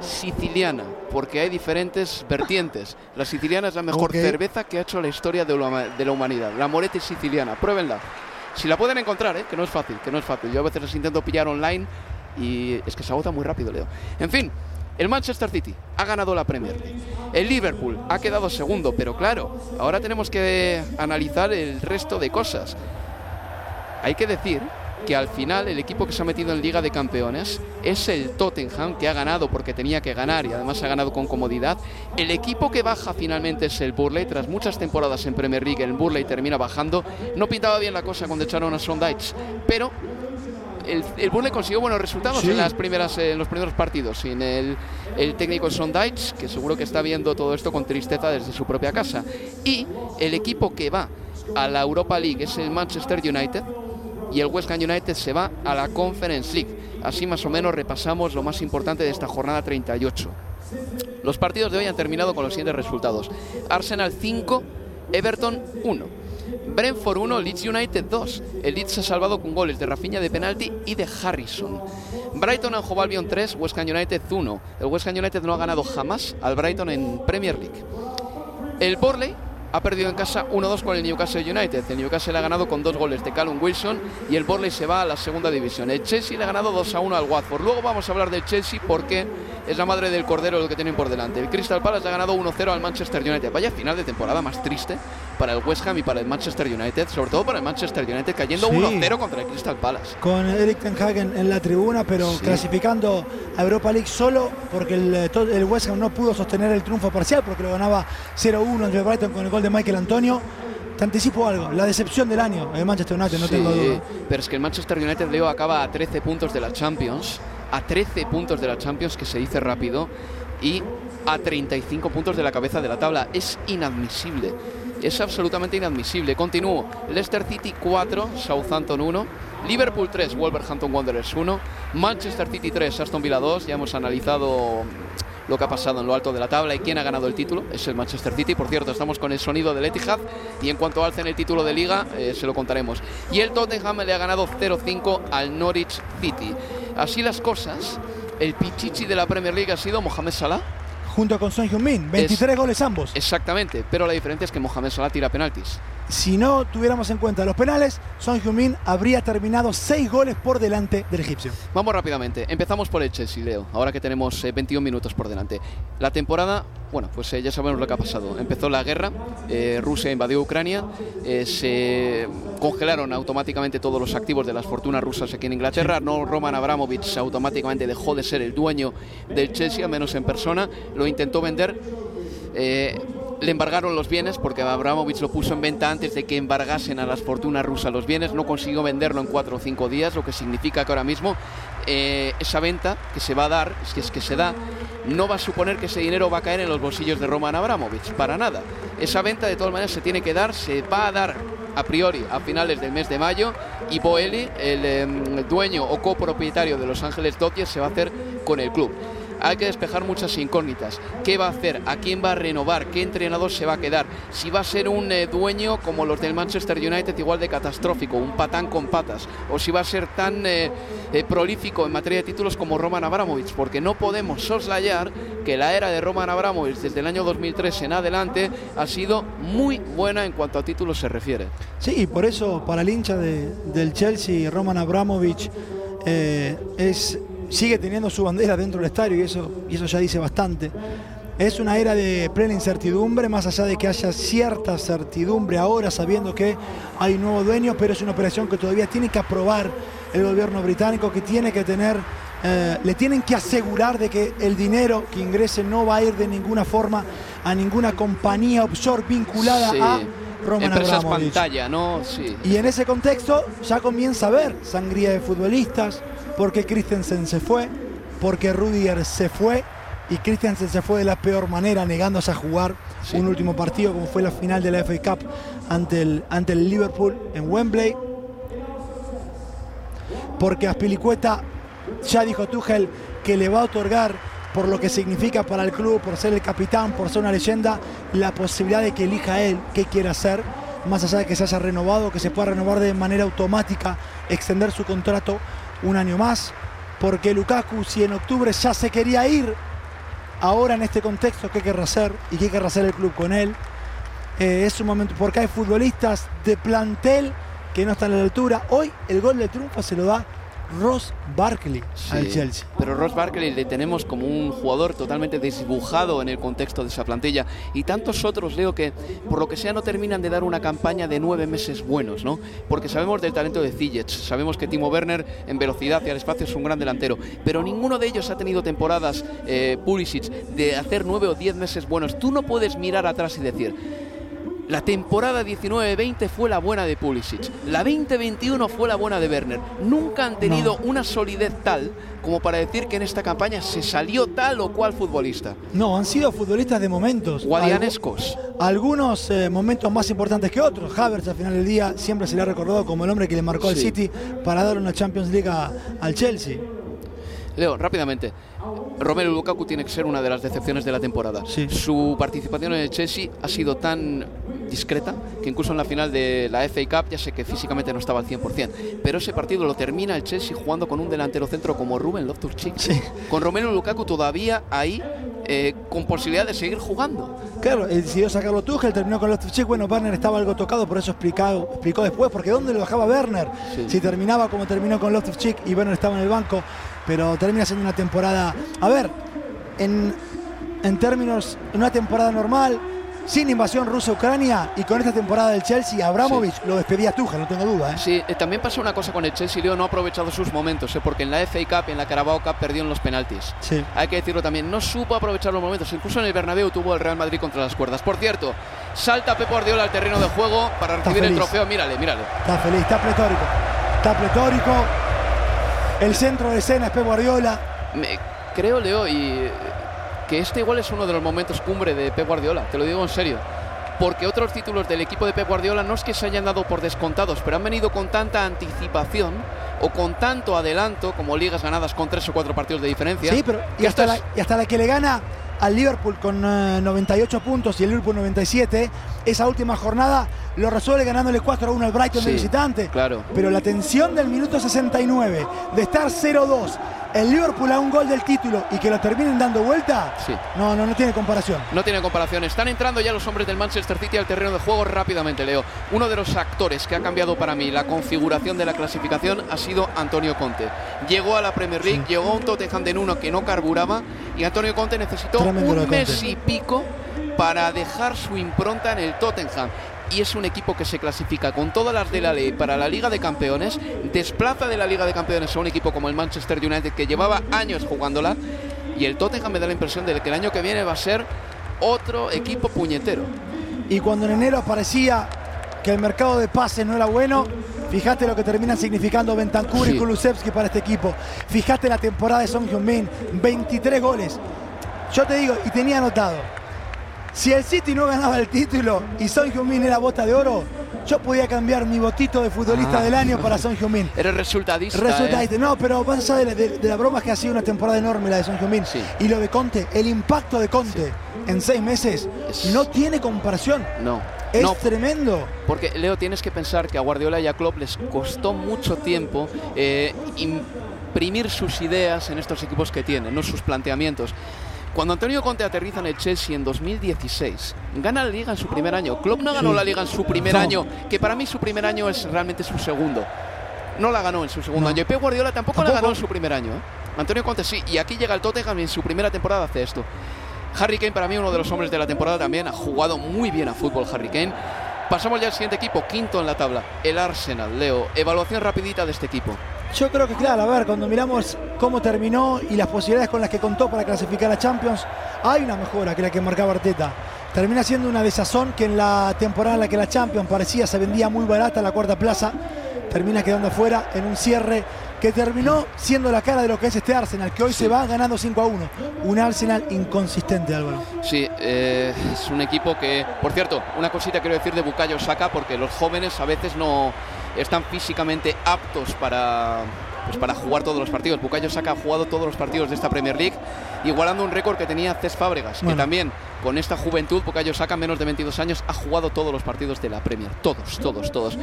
siciliana, porque hay diferentes vertientes. La siciliana es la mejor cerveza que ha hecho la historia de la, de la humanidad. La Moretti siciliana, pruébenla. Si la pueden encontrar, ¿eh? que no es fácil, que no es fácil. Yo a veces las intento pillar online y es que se agota muy rápido, Leo. En fin, el Manchester City ha ganado la Premier League. El Liverpool ha quedado segundo, pero claro, ahora tenemos que analizar el resto de cosas. Hay que decir que al final el equipo que se ha metido en Liga de Campeones es el Tottenham, que ha ganado porque tenía que ganar y además ha ganado con comodidad. El equipo que baja finalmente es el Burley, tras muchas temporadas en Premier League, el Burley termina bajando. No pintaba bien la cosa cuando echaron a Sondage, pero el, el Burnley consiguió buenos resultados Sí. en, las primeras, eh, en los primeros partidos. Sin el, el técnico Sondage, que seguro que está viendo todo esto con tristeza desde su propia casa. Y el equipo que va a la Europa League es el Manchester United. Y el West Ham United se va a la Conference League. Así más o menos repasamos lo más importante de esta jornada 38. Los partidos de hoy han terminado con los siguientes resultados. Arsenal 5, Everton 1. Brentford 1, Leeds United 2. El Leeds se ha salvado con goles de Rafinha de penalti y de Harrison. Brighton and Hove Albion 3, West Ham United 1. El West Ham United no ha ganado jamás al Brighton en Premier League. El Borley ha perdido en casa 1-2 con el Newcastle United. El Newcastle ha ganado con dos goles de Callum Wilson y el Borley se va a la segunda división. El Chelsea le ha ganado 2-1 al Watford. Luego vamos a hablar del Chelsea porque es la madre del cordero lo que tienen por delante. El Crystal Palace ha ganado 1-0 al Manchester United. Vaya final de temporada más triste para el West Ham y para el Manchester United, sobre todo para el Manchester United cayendo Sí. 1-0 contra el Crystal Palace. Con Eric Ten Hag en, la tribuna, pero clasificando a Europa League solo porque el, eh, el West Ham no pudo sostener el triunfo parcial porque lo ganaba 0-1 entre Brighton con el gol de Michael Antonio. Te anticipo algo, la decepción del año, el Manchester United, no Sí, tengo duda. Pero es que el Manchester United, Leo, acaba a 13 puntos de la Champions. A 13 puntos de la Champions, que se dice rápido. Y a 35 puntos de la cabeza de la tabla. Es inadmisible. Es absolutamente inadmisible. Continúo. Leicester City 4, Southampton 1. Liverpool 3, Wolverhampton Wanderers 1. Manchester City 3, Aston Villa 2. Ya hemos analizado lo que ha pasado en lo alto de la tabla y quién ha ganado el título es el Manchester City. Por cierto, estamos con el sonido del Etihad y en cuanto alcen el título de liga eh, se lo contaremos. Y el Tottenham le ha ganado 0-5 al Norwich City. Así las cosas, el pichichi de la Premier League ha sido Mohamed Salah. Junto con Son Heung-min, 23 goles ambos. Exactamente, pero la diferencia es que Mohamed Salah tira penaltis. Si no tuviéramos en cuenta los penales, Son Heung-min habría terminado 6 goles por delante del egipcio. Vamos rápidamente. Empezamos por el Chelsea, Leo. Ahora que tenemos eh, 21 minutos por delante. La temporada, bueno, pues eh, ya sabemos lo que ha pasado. Empezó la guerra, eh, Rusia invadió Ucrania, eh, se congelaron automáticamente todos los activos de las fortunas rusas aquí en Inglaterra. No Roman Abramovich automáticamente dejó de ser el dueño del Chelsea, al menos en persona. Lo intentó vender. Eh, le embargaron los bienes porque Abramovich lo puso en venta antes de que embargasen a las fortunas rusas los bienes. No consiguió venderlo en cuatro o cinco días, lo que significa que ahora mismo eh, esa venta que se va a dar, si es que se da, no va a suponer que ese dinero va a caer en los bolsillos de Roman Abramovich, para nada. Esa venta de todas maneras se tiene que dar, se va a dar a priori a finales del mes de mayo y Boeli, el em, dueño o copropietario de Los Ángeles Dodgers, se va a hacer con el club. Hay que despejar muchas incógnitas. ¿Qué va a hacer? ¿A quién va a renovar? ¿Qué entrenador se va a quedar? Si va a ser un eh, dueño como los del Manchester United igual de catastrófico, un patán con patas, o si va a ser tan eh, eh, prolífico en materia de títulos como Roman Abramovich, porque no podemos soslayar que la era de Roman Abramovich desde el año 2003 en adelante ha sido muy buena en cuanto a títulos se refiere. Sí, y por eso para el hincha de- del Chelsea, Roman Abramovich es, sigue teniendo su bandera dentro del estadio y eso, y eso ya dice bastante. Es una era de plena incertidumbre, más allá de que haya cierta certidumbre ahora, sabiendo que hay un nuevo dueño, pero es una operación que todavía tiene que aprobar el gobierno británico, que tiene que tener, eh, le tienen que asegurar de que el dinero que ingrese no va a ir de ninguna forma a ninguna compañía offshore vinculada Sí. a Roman Abramovich. pantalla, ¿no? Sí. Y en ese contexto ya comienza a haber sangría de futbolistas, porque Christensen se fue, porque Rudiger se fue, y Christensen se fue de la peor manera, negándose a jugar un último partido, como fue la final de la FA Cup ante el, ante el Liverpool en Wembley. Porque Aspilicueta ya dijo Tuchel que le va a otorgar por lo que significa para el club, por ser el capitán, por ser una leyenda, la posibilidad de que elija él qué quiere hacer, más allá de que se haya renovado, que se pueda renovar de manera automática, extender su contrato un año más, porque Lukaku, si en octubre ya se quería ir, ahora en este contexto, ¿qué querrá hacer? ¿Y qué querrá hacer el club con él? Eh, es un momento, porque hay futbolistas de plantel que no están a la altura. Hoy el gol de triunfo se lo da Ross Barkley al Chelsea. Pero Ross Barkley le tenemos como un jugador totalmente desdibujado en el contexto de esa plantilla. Y tantos otros, Leo, que por lo que sea no terminan de dar una campaña de nueve meses buenos, ¿no? Porque sabemos del talento de Ziyech, sabemos que Timo Werner en velocidad y al espacio es un gran delantero. Pero ninguno de ellos ha tenido temporadas, eh, Pulisic, de hacer nueve o diez meses buenos. Tú no puedes mirar atrás y decir, la temporada 19-20 fue la buena de Pulisic. La 20-21 fue la buena de Werner. Nunca han tenido una solidez tal como para decir que en esta campaña se salió tal o cual futbolista. No, han sido futbolistas de momentos. Guadianescos. Algu- Algunos eh, momentos más importantes que otros. Havertz al final del día siempre se le ha recordado como el hombre que le marcó al Sí. City para dar una Champions League a- al Chelsea. Leo, rápidamente. Romelu Lukaku tiene que ser una de las decepciones de la temporada. Su participación en el Chelsea ha sido tan discreta que incluso en la final de la FA Cup ya sé que físicamente no estaba al 100%, pero ese partido lo termina el Chelsea jugando con un delantero centro como Ruben Loftus-Cheek. Con Romelu Lukaku todavía ahí eh, con posibilidad de seguir jugando. Claro, él decidió sacarlo Tuchel, terminó con Loftus-Cheek. Bueno, Werner estaba algo tocado, por eso explicado, explicó después, porque ¿dónde lo bajaba Werner? Sí. Si terminaba como terminó con Loftus-Cheek y Werner estaba en el banco, pero termina siendo una temporada... A ver, en, en términos, en una temporada normal, sin invasión rusa-Ucrania y con esta temporada del Chelsea, Abramovich lo despedía Tuchel, no tengo duda. ¿eh? Sí, eh, también pasó una cosa con el Chelsea, Leo no ha aprovechado sus momentos, eh, porque en la FA Cup y en la Carabao Cup perdió en los penaltis. Sí. Hay que decirlo también, no supo aprovechar los momentos, incluso en el Bernabéu tuvo el Real Madrid contra las cuerdas. Por cierto, salta Pep Guardiola al terreno de juego para recibir el trofeo, mírale, mírale. Está feliz, está pletórico. Está pletórico. El centro de escena es Pep Guardiola. Me- creo, Leo, y eh, que este igual es uno de los momentos cumbre de Pep Guardiola, te lo digo en serio. Porque otros títulos del equipo de Pep Guardiola no es que se hayan dado por descontados, pero han venido con tanta anticipación o con tanto adelanto como ligas ganadas con tres o cuatro partidos de diferencia. Sí, pero y hasta, la, es- y hasta la que le gana al Liverpool con eh, 98 puntos y el Liverpool 97, esa última jornada lo resuelve ganándole 4 a 1 al Brighton de visitante. claro. Pero la tensión del minuto 69, de estar 0-2, el Liverpool a un gol del título y que lo terminen dando vuelta, Sí. no, no, no tiene comparación. No tiene comparación. Están entrando ya los hombres del Manchester City al terreno de juego rápidamente, Leo. Uno de los actores que ha cambiado para mí la configuración de la clasificación ha sido Antonio Conte. Llegó a la Premier League, llegó a un Tottenham de uno que no carburaba y Antonio Conte necesitó Tremendo un mes y pico para dejar su impronta en el Tottenham. Y es un equipo que se clasifica con todas las de la ley para la Liga de Campeones, desplaza de la Liga de Campeones a un equipo como el Manchester United que llevaba años jugándola y el Tottenham me da la impresión de que el año que viene va a ser otro equipo puñetero. Y cuando en enero parecía que el mercado de pases no era bueno, fíjate lo que termina significando Bentancur Sí. y Kulusevski para este equipo. Fíjate la temporada de Son Heung-min, 23 goles. Yo te digo, y tenía anotado, si el City no ganaba el título y Son Heung-min era bota de oro, yo podía cambiar mi votito de futbolista Ah. del año para Son Heung-min. Eres resultadista. Resulta, ¿eh? no, pero vas a saber de, de la broma que ha sido una temporada enorme la de Son Heung-min. Sí. Y lo de Conte, el impacto de Conte en seis meses Es- no tiene comparación. No. Es no, tremendo. porque Leo, tienes que pensar que a Guardiola y a Klopp les costó mucho tiempo eh, imprimir sus ideas en estos equipos que tienen, no sus planteamientos. Cuando Antonio Conte aterriza en el Chelsea en 2016, gana la liga en su primer año. Klopp no ganó Sí. la liga en su primer No. año, que para mí su primer año es realmente su segundo. No la ganó en su segundo No. año. Y Pep Guardiola tampoco, la ganó en su primer año. ¿eh? Antonio Conte sí. Y aquí llega el Tottenham y en su primera temporada hace esto. Harry Kane para mí uno de los hombres de la temporada también. Ha jugado muy bien a fútbol Harry Kane. Pasamos ya al siguiente equipo, quinto en la tabla. El Arsenal, Leo. Evaluación rapidita de este equipo. Yo creo que, claro, a ver, cuando miramos cómo terminó y las posibilidades con las que contó para clasificar a Champions, hay una mejora que la que marcaba Arteta. Termina siendo una desazón que en la temporada en la que la Champions parecía se vendía muy barata la cuarta plaza, termina quedando afuera en un cierre que terminó siendo la cara de lo que es este Arsenal, que hoy se va ganando 5 a 1. Un Arsenal inconsistente, Álvaro. Sí, eh, es un equipo que, por cierto, una cosita quiero decir de Bukayo Saka, porque los jóvenes a veces no están físicamente aptos para, pues para jugar todos los partidos. Bukayo Saka ha jugado todos los partidos de esta Premier League, igualando un récord que tenía Cés Fábregas, que Bueno. también con esta juventud, Bukayo Saka, menos de 22 años, ha jugado todos los partidos de la Premier. Todos, todos, todos.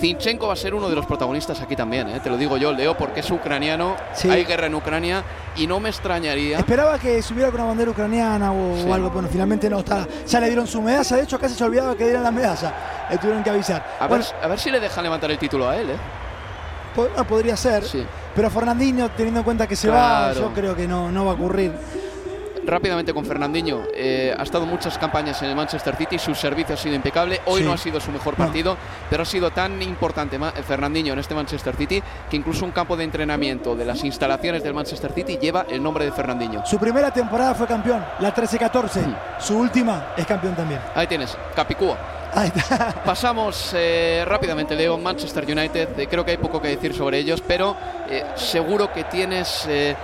Zinchenko va a ser uno de los protagonistas aquí también, ¿eh? te lo digo yo, Leo, porque es ucraniano, Sí. hay guerra en Ucrania y no me extrañaría. Esperaba que subiera con una bandera ucraniana o, Sí. o algo, bueno, finalmente no está. Ya le dieron su medalla, de hecho casi se olvidaba que dieran la medalla. Le tuvieron que avisar. A, Bueno, ver, a ver si le dejan levantar el título a él, ¿eh? Po- podría ser, Sí. pero Fernandinho, teniendo en cuenta que se va, yo creo que no, no va a ocurrir. Rápidamente con Fernandinho, eh, ha estado muchas campañas en el Manchester City, su servicio ha sido impecable, hoy Sí. no ha sido su mejor No. partido, pero ha sido tan importante eh, Fernandinho en este Manchester City que incluso un campo de entrenamiento de las instalaciones del Manchester City lleva el nombre de Fernandinho. Su primera temporada fue campeón, la 13-14. Mm. Su última es campeón también. Ahí tienes, Capicúa. Pasamos eh, rápidamente, Leo, Manchester United. Eh, creo que hay poco que decir sobre ellos, pero eh, seguro que tienes, eh,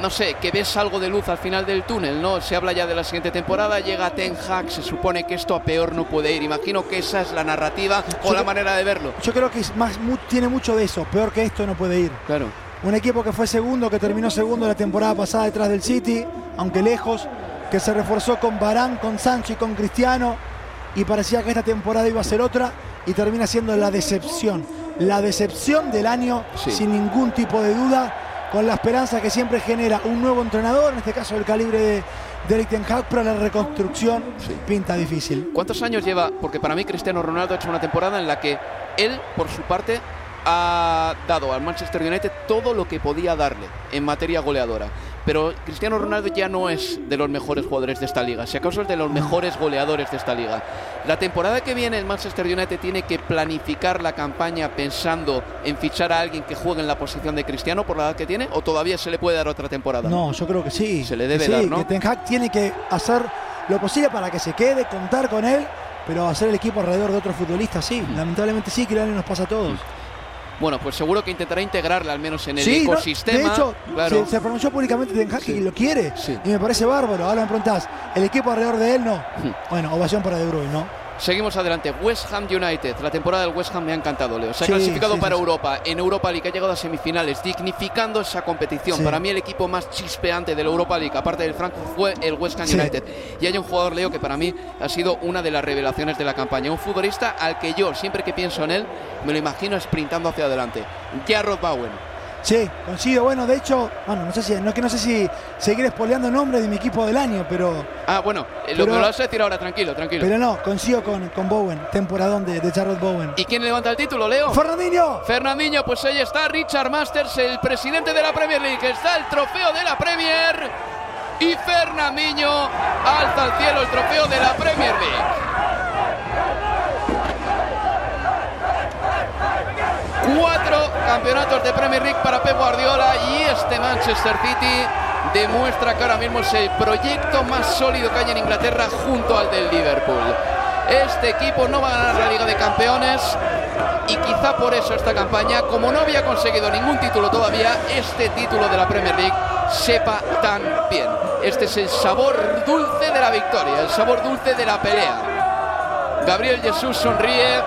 no sé, que ves algo de luz al final del túnel, ¿no? Se habla ya de la siguiente temporada, llega Ten Hag, se supone que esto a peor no puede ir. Imagino que esa es la narrativa o Yo la creo- manera de verlo. Yo creo que es más, mu- tiene mucho de eso. Peor que esto no puede ir. Claro. Un equipo que fue segundo, que terminó segundo la temporada pasada detrás del City, aunque lejos, que se reforzó con Barán, con Sancho y con Cristiano, y parecía que esta temporada iba a ser otra, y termina siendo la decepción. La decepción del año, Sí. sin ningún tipo de duda, con la esperanza que siempre genera un nuevo entrenador, en este caso del calibre de, de Eric Ten Hag, pero la reconstrucción pinta difícil. ¿Cuántos años lleva? Porque para mí Cristiano Ronaldo ha hecho una temporada en la que él, por su parte, ha dado al Manchester United todo lo que podía darle en materia goleadora. Pero Cristiano Ronaldo ya no es de los mejores jugadores de esta liga, si acaso es de los mejores goleadores de esta liga. La temporada que viene el Manchester United tiene que planificar la campaña pensando en fichar a alguien que juegue en la posición de Cristiano por la edad que tiene o todavía se le puede dar otra temporada. No, yo creo que sí. Se le debe sí, dar, ¿no? Que Ten Hag tiene que hacer lo posible para que se quede, contar con él, pero hacer el equipo alrededor de otros futbolistas, sí. Mm. Lamentablemente sí, que nos pasa a todos. Bueno, pues seguro que intentará integrarle al menos en el Sí, no, ecosistema. de hecho, claro. se, se pronunció públicamente Ten Hag y lo quiere. Sí. Y me parece bárbaro. Ahora me preguntás, ¿el equipo alrededor de él no? Bueno, ovación para De Bruyne, ¿no? Seguimos adelante. West Ham United. La temporada del West Ham me ha encantado, Leo. Se ha Sí, clasificado sí, para sí. Europa. En Europa League ha llegado a semifinales, dignificando esa competición. Para mí el equipo más chispeante de la Europa League, aparte del Frankfurt, fue el West Ham. United. Y hay un jugador, Leo, que para mí ha sido una de las revelaciones de la campaña. Un futbolista al que yo, siempre que pienso en él, me lo imagino sprintando hacia adelante. Jarrod Bowen. Sí, coincido. Bueno, de hecho, bueno, no sé si, no, que no sé si seguir espoleando nombres de mi equipo del año, pero, Ah, bueno, eh, lo Pero- lo vas a decir ahora, tranquilo, tranquilo. pero no, coincido con, con Bowen, temporadón de, de Charlotte Bowen. ¿Y quién levanta el título, Leo? ¡Fernandinho! Fernandinho, pues ahí está Richard Masters, el presidente de la Premier League. Está el trofeo de la Premier. Y Fernandinho alza al cielo el trofeo de la Premier League. Cuatro campeonatos de Premier League para Pep Guardiola y este Manchester City demuestra que ahora mismo es el proyecto más sólido que hay en Inglaterra junto al del Liverpool. Este equipo no va a ganar la Liga de Campeones y quizá por eso esta campaña, como no había conseguido ningún título todavía, este título de la Premier League sepa tan bien. Este es el sabor dulce de la victoria, el sabor dulce de la pelea. Gabriel Jesús sonríe,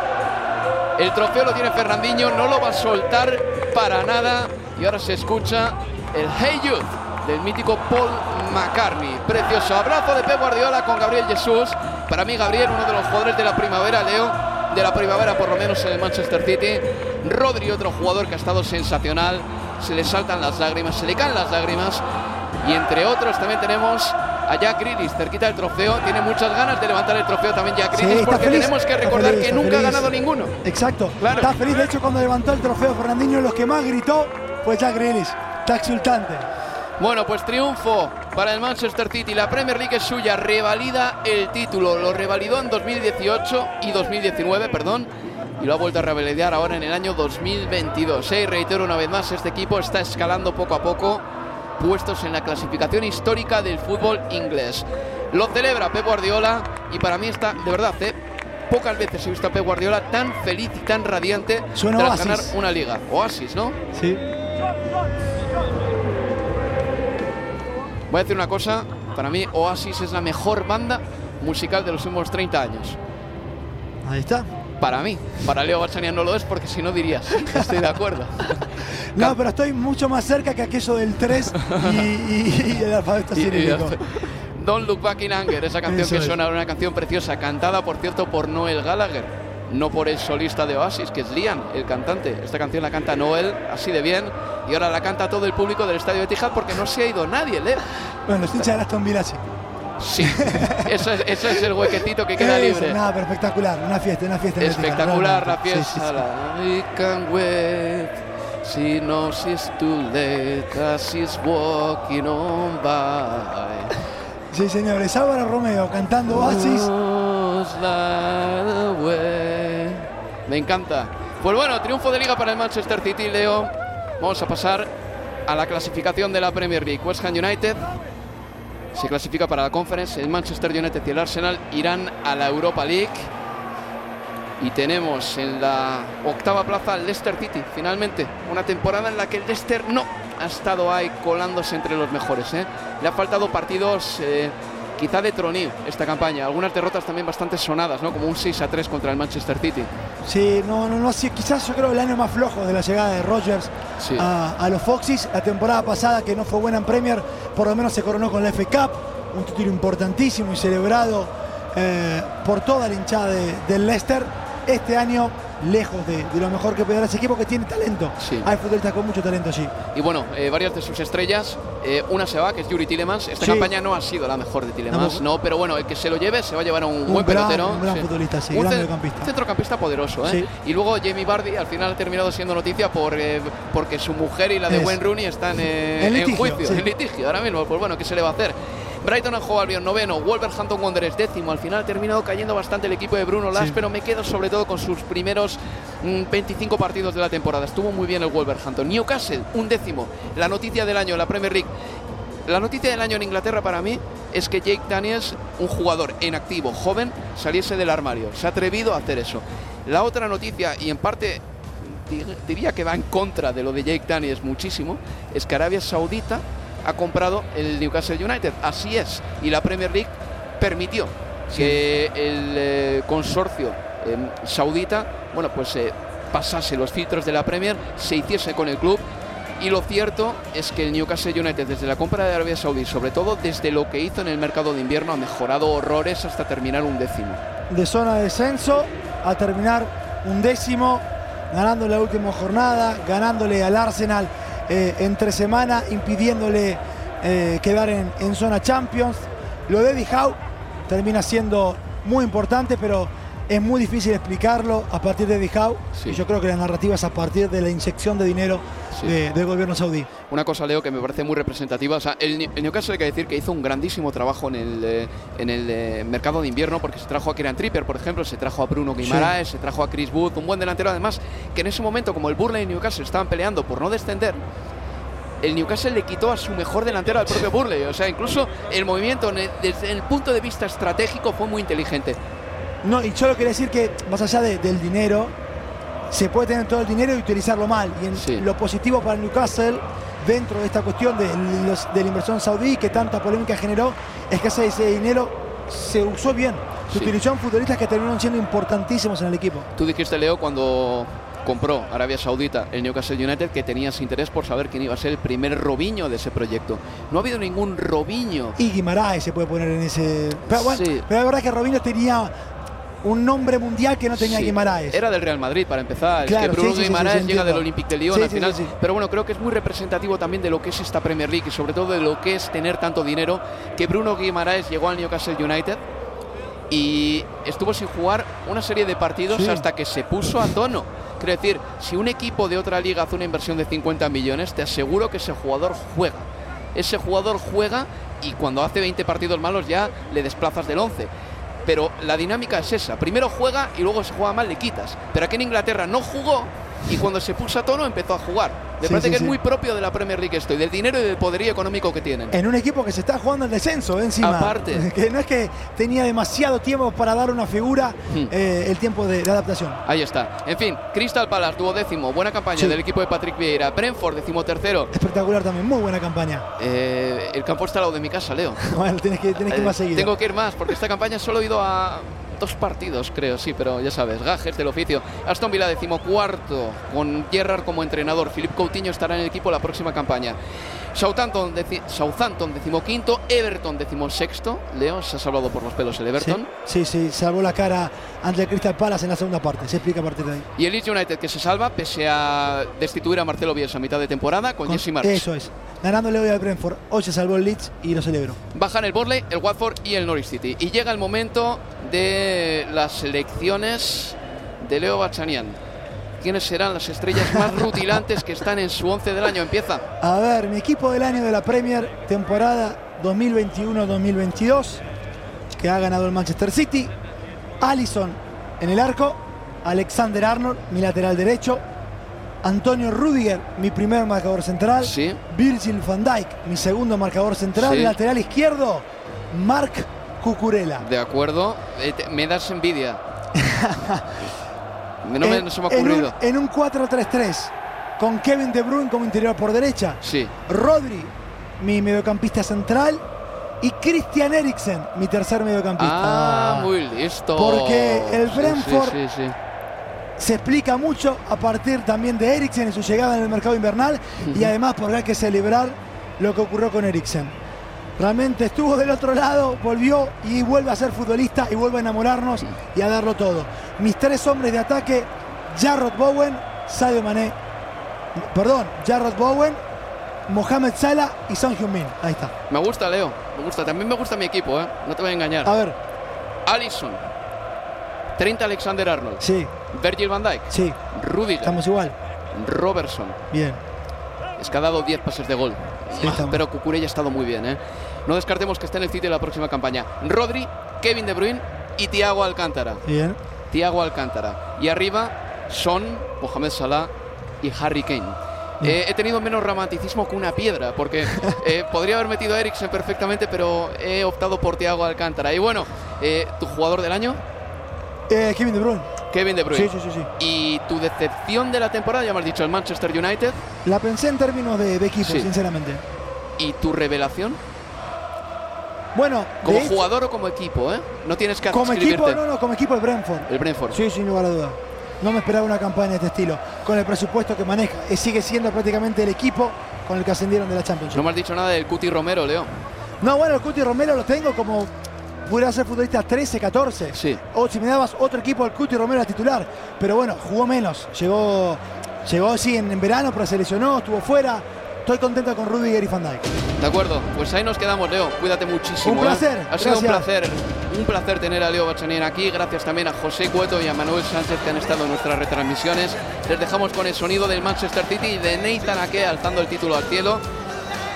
el trofeo lo tiene Fernandinho, no lo va a soltar para nada. Y ahora se escucha el Hey Youth del mítico Paul McCartney. Precioso abrazo de Pep Guardiola con Gabriel Jesús. Para mí, Gabriel, uno de los jugadores de la primavera, Leo, de la primavera por lo menos en el Manchester City. Rodri, otro jugador que ha estado sensacional. Se le saltan las lágrimas, se le caen las lágrimas. Y entre otros también tenemos a Jack Grealish cerquita del trofeo. Tiene muchas ganas de levantar el trofeo también Jack Grealish porque feliz, tenemos que recordar feliz, que nunca ha ganado ninguno. Exacto. Claro. Está feliz, de hecho, cuando levantó el trofeo Fernandinho, los que más gritó fue Jack Grealish. Está exultante. Bueno, pues triunfo para el Manchester City. La Premier League es suya, revalida el título. Lo revalidó en 2018 y 2019, perdón. Y lo ha vuelto a revalidar ahora en el año 2022. ¿eh? Y reitero una vez más, este equipo está escalando poco a poco puestos en la clasificación histórica del fútbol inglés. Lo celebra Pep Guardiola y para mí está, de verdad, ¿eh? pocas veces he visto a Pep Guardiola tan feliz y tan radiante Suena tras Oasis. ganar una liga. Oasis, ¿no? Sí. Voy a decir una cosa, para mí Oasis es la mejor banda musical de los últimos 30 años. Ahí está. Para mí, para Leo Balsania no lo es porque si no dirías, estoy de acuerdo. No, pero estoy mucho más cerca que aquello del 3 y, y- y el alfabeto cirílico. Don't Look Back in Anger, esa canción Eso que es. suena, una canción preciosa, cantada por cierto por Noel Gallagher, no por el solista de Oasis, que es Liam, el cantante. Esta canción la canta Noel así de bien y ahora la canta todo el público del estadio de Etihad porque no se ha ido nadie, Leo. Bueno, los hinchas de Aston Villa sí. Sí, ese es, el huequecito que queda Eso, libre. Nada, pero espectacular. Una fiesta, una fiesta. Espectacular la fiesta. la. She knows it's too late as she's walking on by. Sí, señores. Álvaro Romeo cantando Oasis. Me encanta. Pues bueno, triunfo de liga para el Manchester City, Leo. Vamos a pasar a la clasificación de la Premier League. West Ham United se clasifica para la Conference. El Manchester United y el Arsenal irán a la Europa League. Y tenemos en la octava plaza al Leicester City, finalmente. Una temporada en la que el Leicester no ha estado ahí colándose entre los mejores. ¿eh? Le ha faltado partidos eh, quizá de tronillo esta campaña. Algunas derrotas también bastante sonadas, ¿no? como un 6 a 3 contra el Manchester City. Sí, no, no, no, sido- quizás yo creo el año más flojo de la llegada de Rogers Sí. a, a los Foxys. La temporada pasada, que no fue buena en Premier, por lo menos se coronó con la FA Cup, un título importantísimo y celebrado eh, por toda la hinchada de- del Leicester. Este año lejos de, de lo mejor que puede dar ese equipo que tiene talento. Sí. Hay futbolistas con mucho talento allí. Y bueno, eh, varias de sus estrellas, eh, una se va, que es Yuri Tillemans. Esta Sí. campaña no ha sido la mejor de Tillemans, no, pero bueno, el que se lo lleve se va a llevar a un, Un buen gran- pelotero. un gran futbolista, sí, un gran cen- mediocampista. centrocampista poderoso, ¿eh? Sí. Y luego Jamie Vardy al final ha terminado siendo noticia por, eh, porque su mujer y la de Es. Wayne Rooney están En en, litigio, juicio, sí. en litigio ahora mismo. Pues bueno, ¿qué se le va a hacer? Brighton and Hove Albion noveno, Wolverhampton Wanderers décimo. Al final ha terminado cayendo bastante el equipo de Bruno Lage, Sí. pero me quedo sobre todo con sus primeros mm, 25 partidos de la temporada. Estuvo muy bien el Wolverhampton. Newcastle, un décimo. La noticia del año en la Premier League. La noticia del año en Inglaterra para mí es que Jake Daniels, un jugador en activo, joven, saliese del armario. Se ha atrevido a hacer eso. La otra noticia, y en parte di- diría que va en contra de lo de Jake Daniels muchísimo, es que Arabia Saudita ha comprado el Newcastle United. Así es. Y la Premier League permitió que el eh, consorcio eh, saudita, bueno, pues eh, pasase los filtros de la Premier, se hiciese con el club. Y lo cierto es que el Newcastle United, desde la compra de Arabia Saudí, sobre todo desde lo que hizo en el mercado de invierno, ha mejorado horrores hasta terminar un décimo. de zona de descenso a terminar un décimo, ganando la última jornada, ganándole al Arsenal eh, entre semana, impidiéndole eh, quedar en, en zona Champions. Lo de Howe termina siendo muy importante, pero es muy difícil explicarlo a partir de. Sí. Y yo creo que la narrativa es a partir de la inyección de dinero Sí. de- del gobierno saudí. Una cosa, Leo, que me parece muy representativa. O sea, el, Newcastle hay que decir que hizo un grandísimo trabajo en el, eh, en el eh, mercado de invierno, porque se trajo a Kieran Tripper, por ejemplo, se trajo a Bruno Guimaraes, se trajo a Chris Wood, un buen delantero además, que en ese momento, como el Burley y Newcastle estaban peleando por no descender, el Newcastle le quitó a su mejor delantero al propio Burley. O sea, incluso el movimiento desde el punto de vista estratégico fue muy inteligente. No, y yo lo quería decir que más allá de- del dinero, se puede tener todo el dinero y utilizarlo mal. Y en Sí. lo positivo para Newcastle, dentro de esta cuestión de, los- de la inversión saudí, que tanta polémica generó, es que ese, ese dinero se usó bien. Se Sí. en futbolistas que terminaron siendo importantísimos en el equipo. Tú dijiste, Leo, cuando compró Arabia Saudita el Newcastle United que tenías interés por saber quién iba a ser el primer Robiño de ese proyecto. No ha habido ningún Robiño. Y Guimaraes se puede poner en ese. Pero bueno, Sí. pero la verdad que Robinho tenía un nombre mundial que no tenía Sí. Guimaraes. Era del Real Madrid para empezar. Es Claro, que Bruno sí, sí, sí, Guimaraes llega del. Olympique de Lyon al final. Pero bueno, creo que es muy representativo también de lo que es esta Premier League y sobre todo de lo que es tener tanto dinero. Que Bruno Guimaraes llegó al Newcastle United y estuvo sin jugar una serie de partidos hasta que se puso a tono. Quiero decir, si un equipo de otra liga hace una inversión de 50 millones, te aseguro que ese jugador juega. Ese jugador juega y cuando hace 20 partidos malos ya le desplazas del 11. Pero la dinámica es esa. Primero juega y luego se juega mal, le quitas. Pero aquí en Inglaterra no jugó y cuando se puso a tono empezó a jugar. Me Sí, parece sí, que sí. es muy propio de la Premier League esto y del dinero y del poderío económico que tienen. En un equipo que se está jugando el descenso eh, encima. Aparte. Que no es que tenía demasiado tiempo para dar una figura Hmm. eh, el tiempo de, de adaptación. Ahí está. En fin, Crystal Palace, duodécimo. Buena campaña del equipo de Patrick Vieira. Brentford, decimotercero. Espectacular también, muy buena campaña. Eh, el campo está al lado de mi casa, Leo. Bueno, tienes que, tienes que ir más seguido. Tengo que ir más, porque esta campaña solo he ido a dos partidos, creo, sí, pero ya sabes, gajes del oficio. Aston Villa decimocuarto, con Gerrard como entrenador. Philip Coutinho estará en el equipo la próxima campaña. Southampton, deci- Southampton decimoquinto, Everton decimosexto. Leo, se ha salvado por los pelos el Everton. Sí, sí, sí, salvó la cara ante el Crystal Palace en la segunda parte. Se explica a partir de ahí. Y el Leeds United que se salva pese a destituir a Marcelo Bielsa a mitad de temporada con, Con- Jesse Marsch. Eso es. Ganándole hoy al Brentford. Hoy se salvó el Leeds y lo celebro. Bajan el Burnley, el Watford y el Norwich City. Y llega el momento de las selecciones de Leo Bachanian. ¿Quiénes serán las estrellas más rutilantes que están en su once del año? Empieza. A ver, mi equipo del año de la Premier, temporada 2021-2022, que ha ganado el Manchester City. Allison en el arco. Alexander Arnold, mi lateral derecho. Antonio Rudiger, mi primer marcador central. Sí. Virgil van Dijk, mi segundo marcador central. Sí. Lateral izquierdo, Marc Cucurella. De acuerdo. Eh, me das envidia. no, me, En- no se me ha en un- ocurrido. En un, 4-3-3, con Kevin De Bruyne como interior por derecha. Sí. Rodri, mi mediocampista central. Y Christian Eriksen, mi tercer mediocampista. Ah, muy listo. Porque el sí, Brentford- Sí, sí, Se explica mucho a partir también de Eriksen y su llegada en el mercado invernal. Y además porque hay que celebrar lo que ocurrió con Eriksen. Realmente estuvo del otro lado, volvió y vuelve a ser futbolista y vuelve a enamorarnos y a darlo todo. Mis tres hombres de ataque, Jarrod Bowen, Sadio Mané, perdón, Jarrod Bowen, Mohamed Salah y Son Heung-min. Ahí está. Me gusta, Leo. Me gusta. También me gusta mi equipo, ¿eh? No te voy a engañar. A ver, Allison. 30 Alexander Arnold. sí, Virgil van Dijk. sí, Rudiger. estamos igual. Robertson. Bien. Es que ha dado 10 pases de gol. Sí. Pero Cucurella ha estado muy bien, ¿eh? No descartemos que esté en el sitio de la próxima campaña. Rodri, Kevin De Bruyne y Thiago Alcántara. Bien. Thiago Alcántara. Y arriba, Son, Mohamed Salah y Harry Kane. Eh, he tenido menos romanticismo que una piedra, porque eh, podría haber metido a Eriksen perfectamente, pero he optado por Thiago Alcántara. Y bueno, eh, ¿tu jugador del año? Eh, Kevin De Bruyne. Kevin De Bruyne. Sí, sí, sí, sí. ¿Y tu decepción de la temporada? Ya me has dicho, el Manchester United. La pensé en términos de, de equipo, Sí. sinceramente. ¿Y tu revelación? Bueno, Como hecho, jugador o como equipo, ¿eh? No tienes que como equipo, no, no, como equipo el Brentford. El Brentford. Sí, sin lugar a duda. No me esperaba una campaña de este estilo. Con el presupuesto que maneja. Eh, sigue siendo prácticamente el equipo con el que ascendieron de la Champions. No me has dicho nada del Cuti Romero, Leo. No, bueno, el Cuti Romero lo tengo como. Pudiera ser futbolista 13, 14. Sí. O si me dabas otro equipo, el Cuti Romero era titular. Pero bueno, jugó menos. Llegó, llegó sí en, en verano, pero se lesionó, estuvo fuera. Estoy contento con Rudiger y Van Dijk. De acuerdo, pues ahí nos quedamos, Leo. Cuídate muchísimo. Un ¿eh? placer, Ha sido un placer. Un placer tener a Leo Bachanier aquí. Gracias también a José Cueto y a Manuel Sánchez que han estado en nuestras retransmisiones. Les dejamos con el sonido del Manchester City y de Nathan Ake alzando el título al cielo.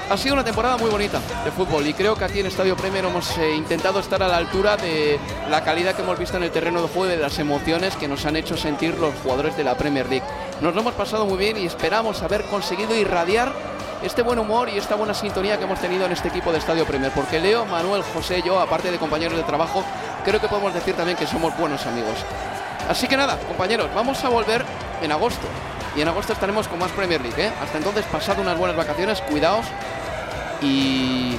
Ha sido una temporada muy bonita de fútbol y creo que aquí en Estadio Premier hemos eh, intentado estar a la altura de la calidad que hemos visto en el terreno de juego y de las emociones que nos han hecho sentir los jugadores de la Premier League. Nos lo hemos pasado muy bien y esperamos haber conseguido irradiar este buen humor y esta buena sintonía que hemos tenido en este equipo de Estadio Premier. Porque Leo, Manuel, José, yo, aparte de compañeros de trabajo, creo que podemos decir también que somos buenos amigos. Así que nada, compañeros, vamos a volver en agosto. Y en agosto estaremos con más Premier League. ¿eh? Hasta entonces, pasad unas buenas vacaciones, cuidaos y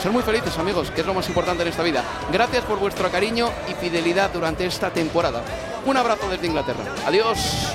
ser muy felices, amigos, que es lo más importante en esta vida. Gracias por vuestro cariño y fidelidad durante esta temporada. Un abrazo desde Inglaterra. Adiós.